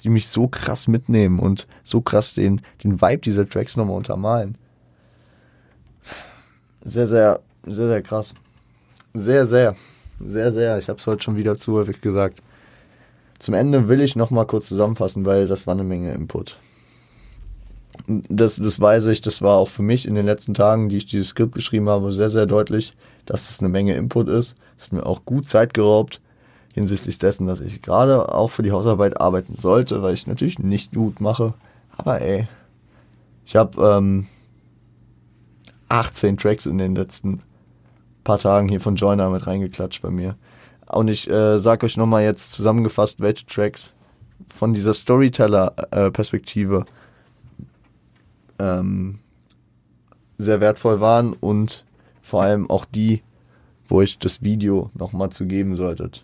Die mich so krass mitnehmen und so krass den, den Vibe dieser Tracks nochmal untermalen. Sehr, sehr, sehr, sehr krass. Sehr, sehr, sehr, sehr. Ich habe es heute schon wieder zu häufig gesagt. Zum Ende will ich nochmal kurz zusammenfassen, weil das war eine Menge Input. Das, das weiß ich, das war auch für mich in den letzten Tagen, die ich dieses Skript geschrieben habe, sehr, sehr deutlich, dass es eine Menge Input ist. Es hat mir auch gut Zeit geraubt hinsichtlich dessen, dass ich gerade auch für die Hausarbeit arbeiten sollte, weil ich natürlich nicht gut mache. Aber ey, ich habe ähm, 18 Tracks in den letzten paar Tagen hier von Joyner mit reingeklatscht bei mir. Und ich äh, sag euch nochmal jetzt zusammengefasst, welche Tracks von dieser Storyteller-Perspektive ähm, sehr wertvoll waren und vor allem auch die, wo ich das Video nochmal zu geben solltet.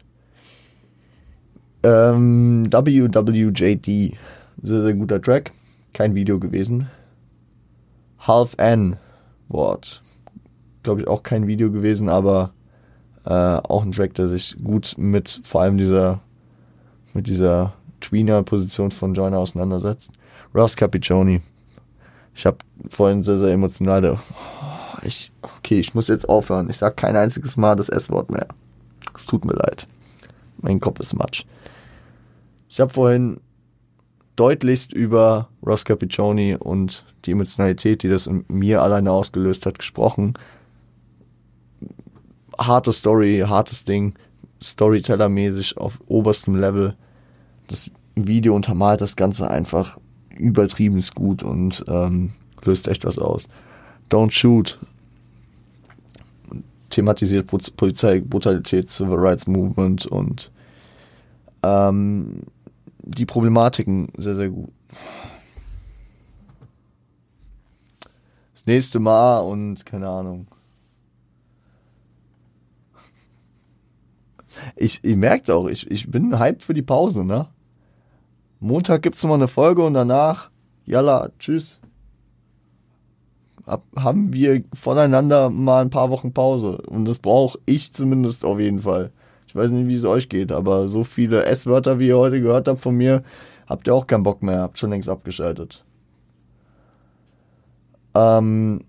Ähm, WWJD, sehr, sehr guter Track, kein Video gewesen. Half N Wort, glaube ich auch kein Video gewesen, aber äh, auch ein Track, der sich gut mit vor allem dieser mit dieser Tweener-Position von Joyner auseinandersetzt. Ross Capiccioni. Ich habe vorhin sehr, sehr emotional oh, ich, okay, ich muss jetzt aufhören. Ich sage kein einziges Mal das S-Wort mehr. Es tut mir leid. Mein Kopf ist matsch. Ich habe vorhin deutlichst über Ross Capiccioni und die Emotionalität, die das in mir alleine ausgelöst hat, gesprochen. Harte Story, hartes Ding, Storyteller-mäßig auf oberstem Level. Das Video untermalt das Ganze einfach übertrieben gut und ähm, löst echt was aus. Don't Shoot thematisiert Polizeibrutalität, Civil Rights Movement und ähm, die Problematiken sehr, sehr gut. Das nächste Mal und keine Ahnung. Ich, ihr merkt auch, ich, ich bin hyped für die Pause, ne? Montag gibt's nochmal eine Folge und danach, yalla, tschüss. Ab, haben wir voneinander mal ein paar Wochen Pause. Und das brauche ich zumindest auf jeden Fall. Ich weiß nicht, wie es euch geht, aber so viele S-Wörter, wie ihr heute gehört habt von mir, habt ihr auch keinen Bock mehr, habt schon längst abgeschaltet. Ähm,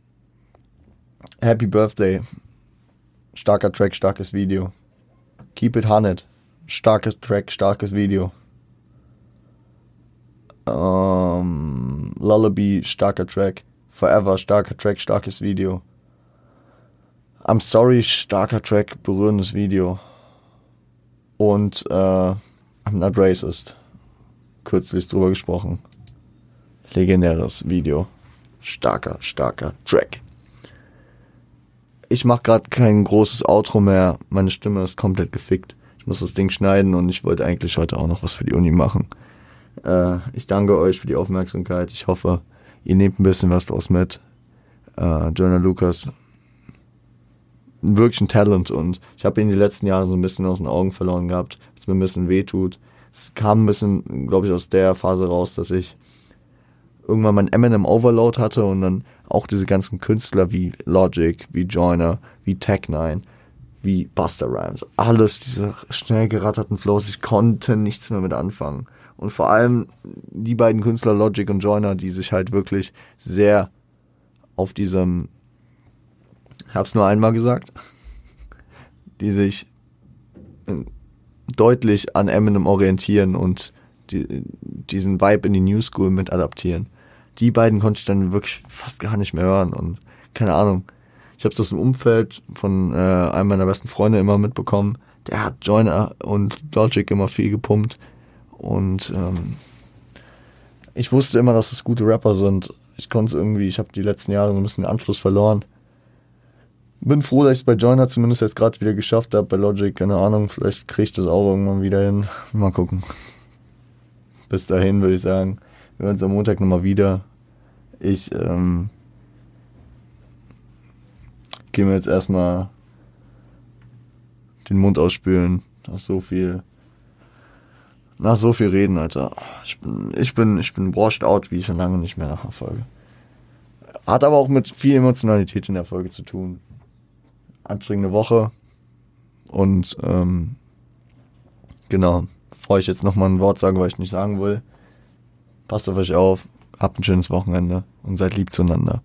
Happy Birthday. Starker Track, starkes Video. Keep It Hunted. Starkes Track, starkes Video. Ähm, Lullaby, starker Track. Forever, starker Track, starkes Video. I'm Sorry, starker Track, berührendes Video und äh, I'm Not Racist. Kürzlich drüber gesprochen. Legendäres Video. Starker, starker Track. Ich mache gerade kein großes Outro mehr. Meine Stimme ist komplett gefickt. Ich muss das Ding schneiden und ich wollte eigentlich heute auch noch was für die Uni machen. Äh, ich danke euch für die Aufmerksamkeit. Ich hoffe, ihr nehmt ein bisschen was draus mit. Äh, Jonah Lucas wirklich ein Talent und ich habe ihn die letzten Jahre so ein bisschen aus den Augen verloren gehabt, was mir ein bisschen wehtut. Es kam ein bisschen, glaube ich, aus der Phase raus, dass ich irgendwann mein Eminem Overload hatte und dann auch diese ganzen Künstler wie Logic, wie Joyner, wie Tech9, wie Buster Rhymes, alles diese schnell geratterten Flows, ich konnte nichts mehr mit anfangen. Und vor allem die beiden Künstler Logic und Joyner, die sich halt wirklich sehr auf diesem ich habe es nur einmal gesagt, die sich äh, deutlich an Eminem orientieren und die, diesen Vibe in die New School mit adaptieren. Die beiden konnte ich dann wirklich fast gar nicht mehr hören und keine Ahnung. Ich habe das im Umfeld von äh, einem meiner besten Freunde immer mitbekommen. Der hat Joyner und Logic immer viel gepumpt und ähm, ich wusste immer, dass es gute Rapper sind. Ich konnte es irgendwie, ich habe die letzten Jahre so ein bisschen den Anschluss verloren bin froh, dass ich es bei Joiner zumindest jetzt gerade wieder geschafft habe. Bei Logic, keine Ahnung, vielleicht kriege ich das auch irgendwann wieder hin. Mal gucken. Bis dahin würde ich sagen, wir hören uns am Montag nochmal wieder. Ich ähm, gehe mir jetzt erstmal den Mund ausspülen. Nach so viel. Nach so viel Reden, Alter. Ich bin, ich bin, ich bin washed out, wie schon lange nicht mehr nach einer Folge. Hat aber auch mit viel Emotionalität in der Folge zu tun. anstrengende Woche. Und ähm, genau, bevor ich jetzt nochmal ein Wort sage, was ich nicht sagen will, passt auf euch auf, habt ein schönes Wochenende und seid lieb zueinander.